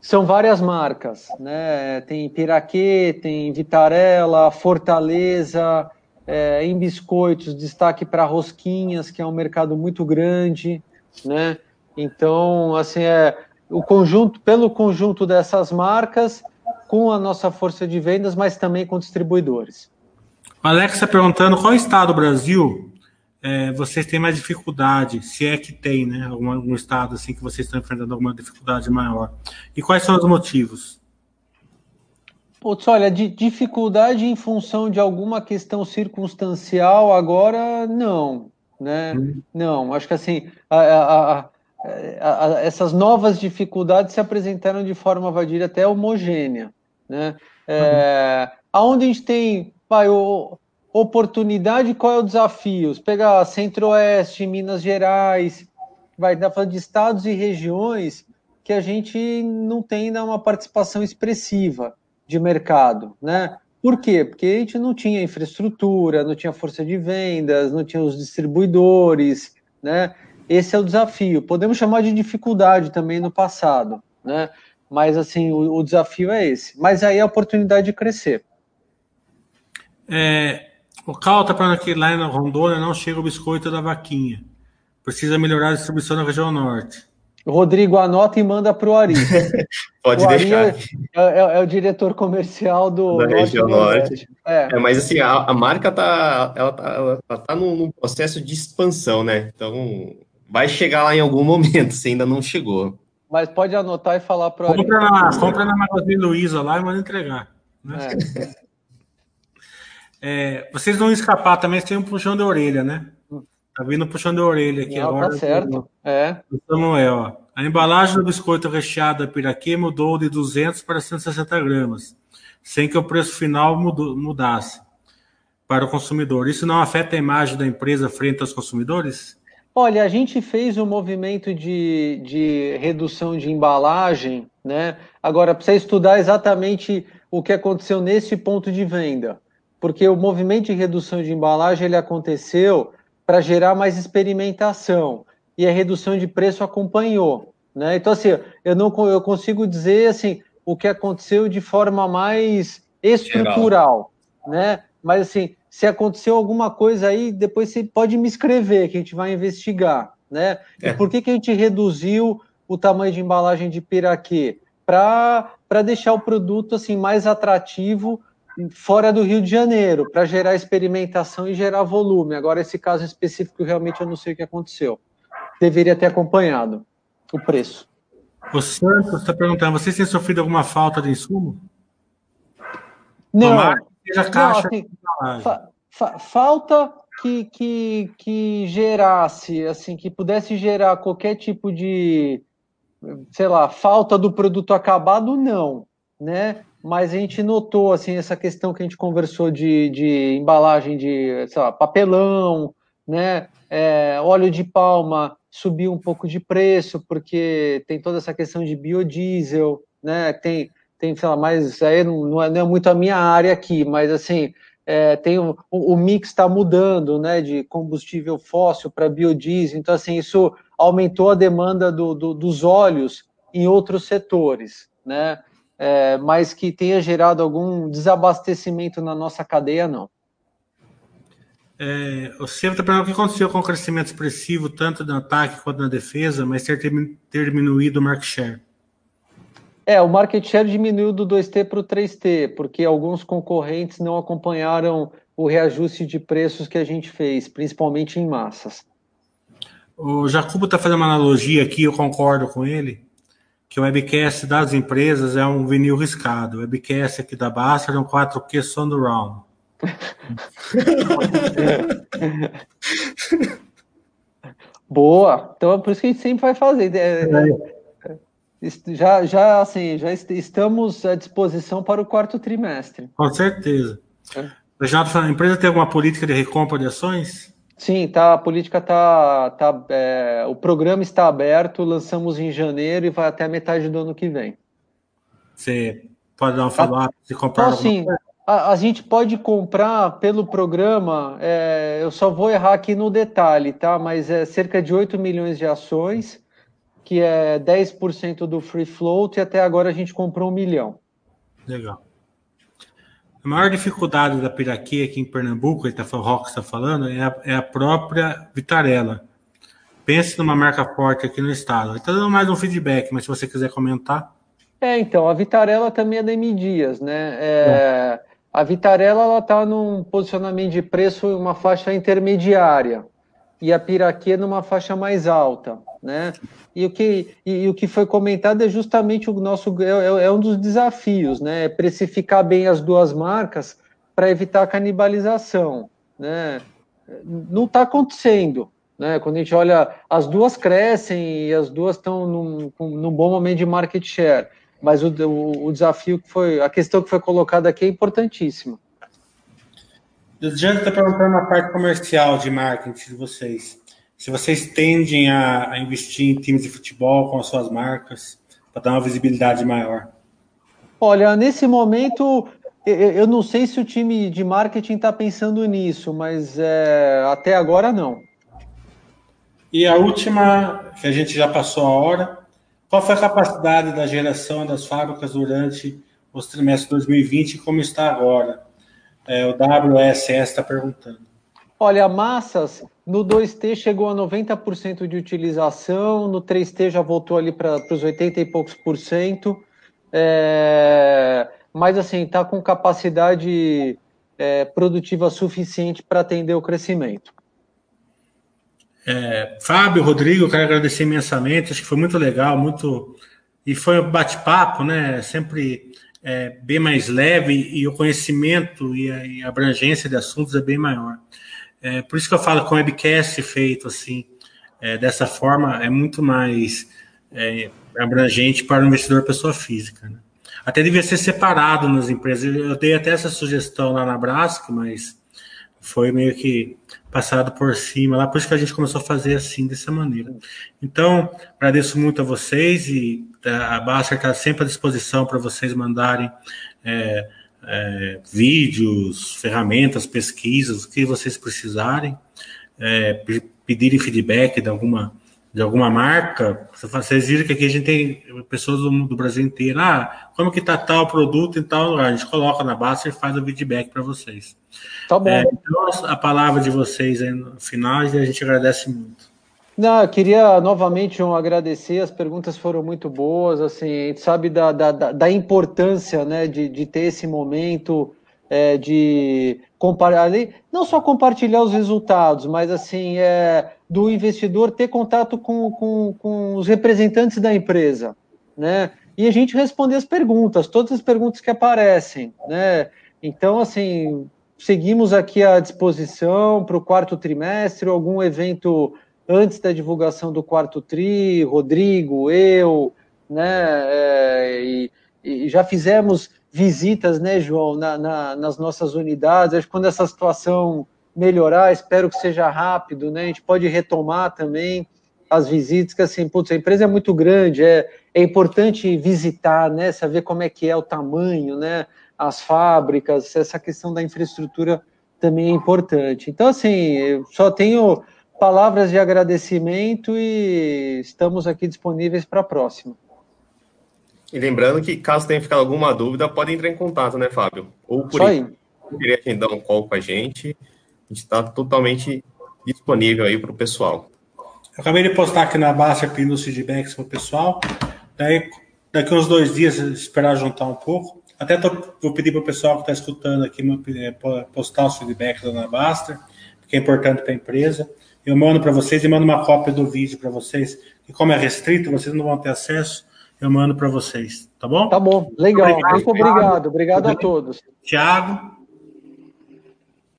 São várias marcas, né? Tem Piraquê, tem Vitarella, Fortaleza, é, em biscoitos, destaque para rosquinhas, que é um mercado muito grande, né? Então, assim, é o conjunto, pelo conjunto dessas marcas, com a nossa força de vendas, mas também com distribuidores. Alex está perguntando qual estado do Brasil é, vocês têm mais dificuldade, se é que tem, né? Algum, algum estado assim que vocês estão enfrentando alguma dificuldade maior. E quais são os motivos? Putz, olha, de dificuldade em função de alguma questão circunstancial, agora não, né? Hum. Não, acho que assim, a, a, a, essas novas dificuldades se apresentaram de forma, vai dizer, até homogênea, né? É. Aonde a gente tem, vai, o, oportunidade, qual é o desafio? Pegar Centro-Oeste, Minas Gerais, vai dar falando de estados e regiões que a gente não tem ainda uma participação expressiva de mercado, né? Por quê? Porque a gente não tinha infraestrutura, não tinha força de vendas, não tinha os distribuidores, né? Esse é o desafio. Podemos chamar de dificuldade também no passado, né? Mas assim, o, o desafio é esse. Mas aí é a oportunidade de crescer. É, o Cal está falando que lá na Rondônia não chega o biscoito da vaquinha. Precisa melhorar a distribuição na região norte. Rodrigo anota e manda para o Ari. Pode o deixar. É, é, é, o diretor comercial do da norte região norte. É. é. mas assim, a, a, marca tá, ela tá, ela tá num, num, processo de expansão, né? Então vai chegar lá em algum momento, se ainda não chegou. Mas pode anotar e falar para. Compra na, compra na Magazine Luiza lá e manda entregar. Né? É. vocês vão escapar também, vocês têm um puxão de orelha, né? Tá vindo puxando a orelha aqui Não, agora. Tá certo. É. Samuel, ó. A embalagem do biscoito recheado da Piraquê mudou de 200 para 160 gramas, sem que o preço final mudasse para o consumidor. Isso não afeta a imagem da empresa frente aos consumidores? Olha, a gente fez um movimento de, de redução de embalagem, né? Agora, precisa estudar exatamente o que aconteceu nesse ponto de venda, porque o movimento de redução de embalagem ele aconteceu para gerar mais experimentação e a redução de preço acompanhou, né? Então assim, eu não eu consigo dizer assim o que aconteceu de forma mais estrutural, Geral. né? Mas assim, se aconteceu alguma coisa aí, depois você pode me escrever que a gente vai investigar, né? É. E por que, que a gente reduziu o tamanho de embalagem de piraquê? Para deixar o produto assim mais atrativo fora do Rio de Janeiro, para gerar experimentação e gerar volume. Agora, esse caso específico, realmente eu não sei o que aconteceu. Deveria ter acompanhado o preço. O Santos está perguntando: vocês têm sofrido alguma falta de insumo? Não. Tomara que caixa. Não, assim, fa fa falta que, que, que gerasse, assim, que pudesse gerar qualquer tipo de, sei lá, falta do produto acabado, não, né? Mas a gente notou, assim, essa questão que a gente conversou de, de embalagem de, sei lá, papelão, né? É, óleo de palma subiu um pouco de preço, porque tem toda essa questão de biodiesel, né? Tem, tem sei lá, mais, aí não é, não é muito a minha área aqui, mas assim, é, tem o, o mix está mudando, né, de combustível fóssil para biodiesel, então assim isso aumentou a demanda do, do, dos óleos em outros setores, né, é, mas que tenha gerado algum desabastecimento na nossa cadeia, não. É, o Silvio está perguntando o que aconteceu com o crescimento expressivo, tanto no ataque quanto na defesa, mas ter, ter diminuído o market share. É, o market share diminuiu do 2T para o 3T, porque alguns concorrentes não acompanharam o reajuste de preços que a gente fez, principalmente em massas. O Jacobo está fazendo uma analogia aqui, eu concordo com ele, que o webcast das empresas é um vinil riscado. O webcast aqui da Basta é um 4Q Sound Boa! Então é por isso que a gente sempre vai fazer. É, é já, já, assim, já estamos à disposição para o quarto trimestre. Com certeza. É. a empresa tem alguma política de recompra de ações? Sim, tá, a política está. Tá, é, o programa está aberto, lançamos em janeiro e vai até a metade do ano que vem. Você pode dar um follow-up se comprar então, sim, a, a, gente pode comprar pelo programa, é, eu só vou errar aqui no detalhe, tá? Mas é cerca de 8 milhões de ações que é 10% do free float, e até agora a gente comprou um milhão. Legal. A maior dificuldade da Piraquê aqui em Pernambuco, ele tá, o Rock está falando, é a, é a, própria Vitarella. Pense numa marca forte aqui no estado. Está dando mais um feedback, mas se você quiser comentar. É, então, a Vitarella também é da M Dias, né? É, a Vitarella está num posicionamento de preço em uma faixa intermediária e a Piraquê numa faixa mais alta, né? E o que, e, e, o que foi comentado é justamente o nosso é, é, é um dos desafios, né? É precificar bem as duas marcas para evitar a canibalização, né? Não está acontecendo, né? Quando a gente olha, as duas crescem e as duas estão num, num bom momento de market share, mas o, o, o desafio que foi, a questão que foi colocada aqui é importantíssima. O Jean está perguntando na parte comercial de marketing de vocês se vocês tendem a, a investir em times de futebol com as suas marcas para dar uma visibilidade maior. Olha, nesse momento eu não sei se o time de marketing está pensando nisso, mas é, até agora não. E a última, que a gente já passou a hora, qual foi a capacidade da geração das fábricas durante os trimestres 2020 e como está agora? É, o WSS está perguntando. Olha, massas, no 2T chegou a 90% de utilização, no 3T já voltou ali para os 80 e poucos por cento. É, mas assim, está com capacidade é, produtiva suficiente para atender o crescimento. É, Fábio, Rodrigo, quero agradecer imensamente, acho que foi muito legal, muito. E foi um bate-papo, né? Sempre é, bem mais leve e o conhecimento e a, abrangência de assuntos é bem maior. É, por isso que eu falo que o webcast feito assim, é, dessa forma, é muito mais é, abrangente para o investidor pessoa física. Né? Até devia ser separado nas empresas. Eu dei até essa sugestão lá na Brasc, mas foi meio que passado por cima lá, por isso que a gente começou a fazer assim, dessa maneira. Então, agradeço muito a vocês e a Baster está sempre à disposição para vocês mandarem é, é, vídeos, ferramentas, pesquisas, o que vocês precisarem, é, pedirem feedback de alguma, de alguma marca. Vocês viram que aqui a gente tem pessoas do, do Brasil inteiro. Ah, como que tá tal produto e tal lugar? A gente coloca na base e faz o feedback para vocês. Tá bom. É, então, a palavra de vocês aí no final, a gente agradece muito. Não, eu queria novamente um, agradecer, as perguntas foram muito boas, assim, a gente sabe da, da, da importância né, de, de ter esse momento é, de compartilhar, não só compartilhar os resultados, mas assim, é, do investidor ter contato com, com, com os representantes da empresa, né? E a gente responder as perguntas, todas as perguntas que aparecem, né? Então, assim, seguimos aqui à disposição para o quarto trimestre, algum evento antes da divulgação do quarto tri, Rodrigo, eu, né? É, e, e, já fizemos visitas, né, João, na, na, nas nossas unidades. Acho que quando essa situação melhorar, espero que seja rápido, né? A gente pode retomar também as visitas, que assim, putz, a empresa é muito grande, é, é importante visitar, né? Saber como é que é o tamanho, né? As fábricas, essa questão da infraestrutura também é importante. Então, assim, só tenho palavras de agradecimento e estamos aqui disponíveis para a próxima. E lembrando que, caso tenha ficado alguma dúvida, podem entrar em contato, né, Fábio? Ou por Só aí. querer agendar um call com a gente. A gente está totalmente disponível aí para o pessoal. Eu acabei de postar aqui na Basta pedindo os feedbacks para o pessoal. Daí, daqui uns dois dias, esperar juntar um pouco. Até tô, vou pedir para o pessoal que está escutando aqui é, postar os feedbacks da Anabaster, porque é importante para a empresa. Eu mando para vocês e mando uma cópia do vídeo para vocês, que como é restrito, vocês não vão ter acesso eu mando para vocês, tá bom? Tá bom, legal. Obrigado, Muito obrigado. Obrigado a todos. Tiago.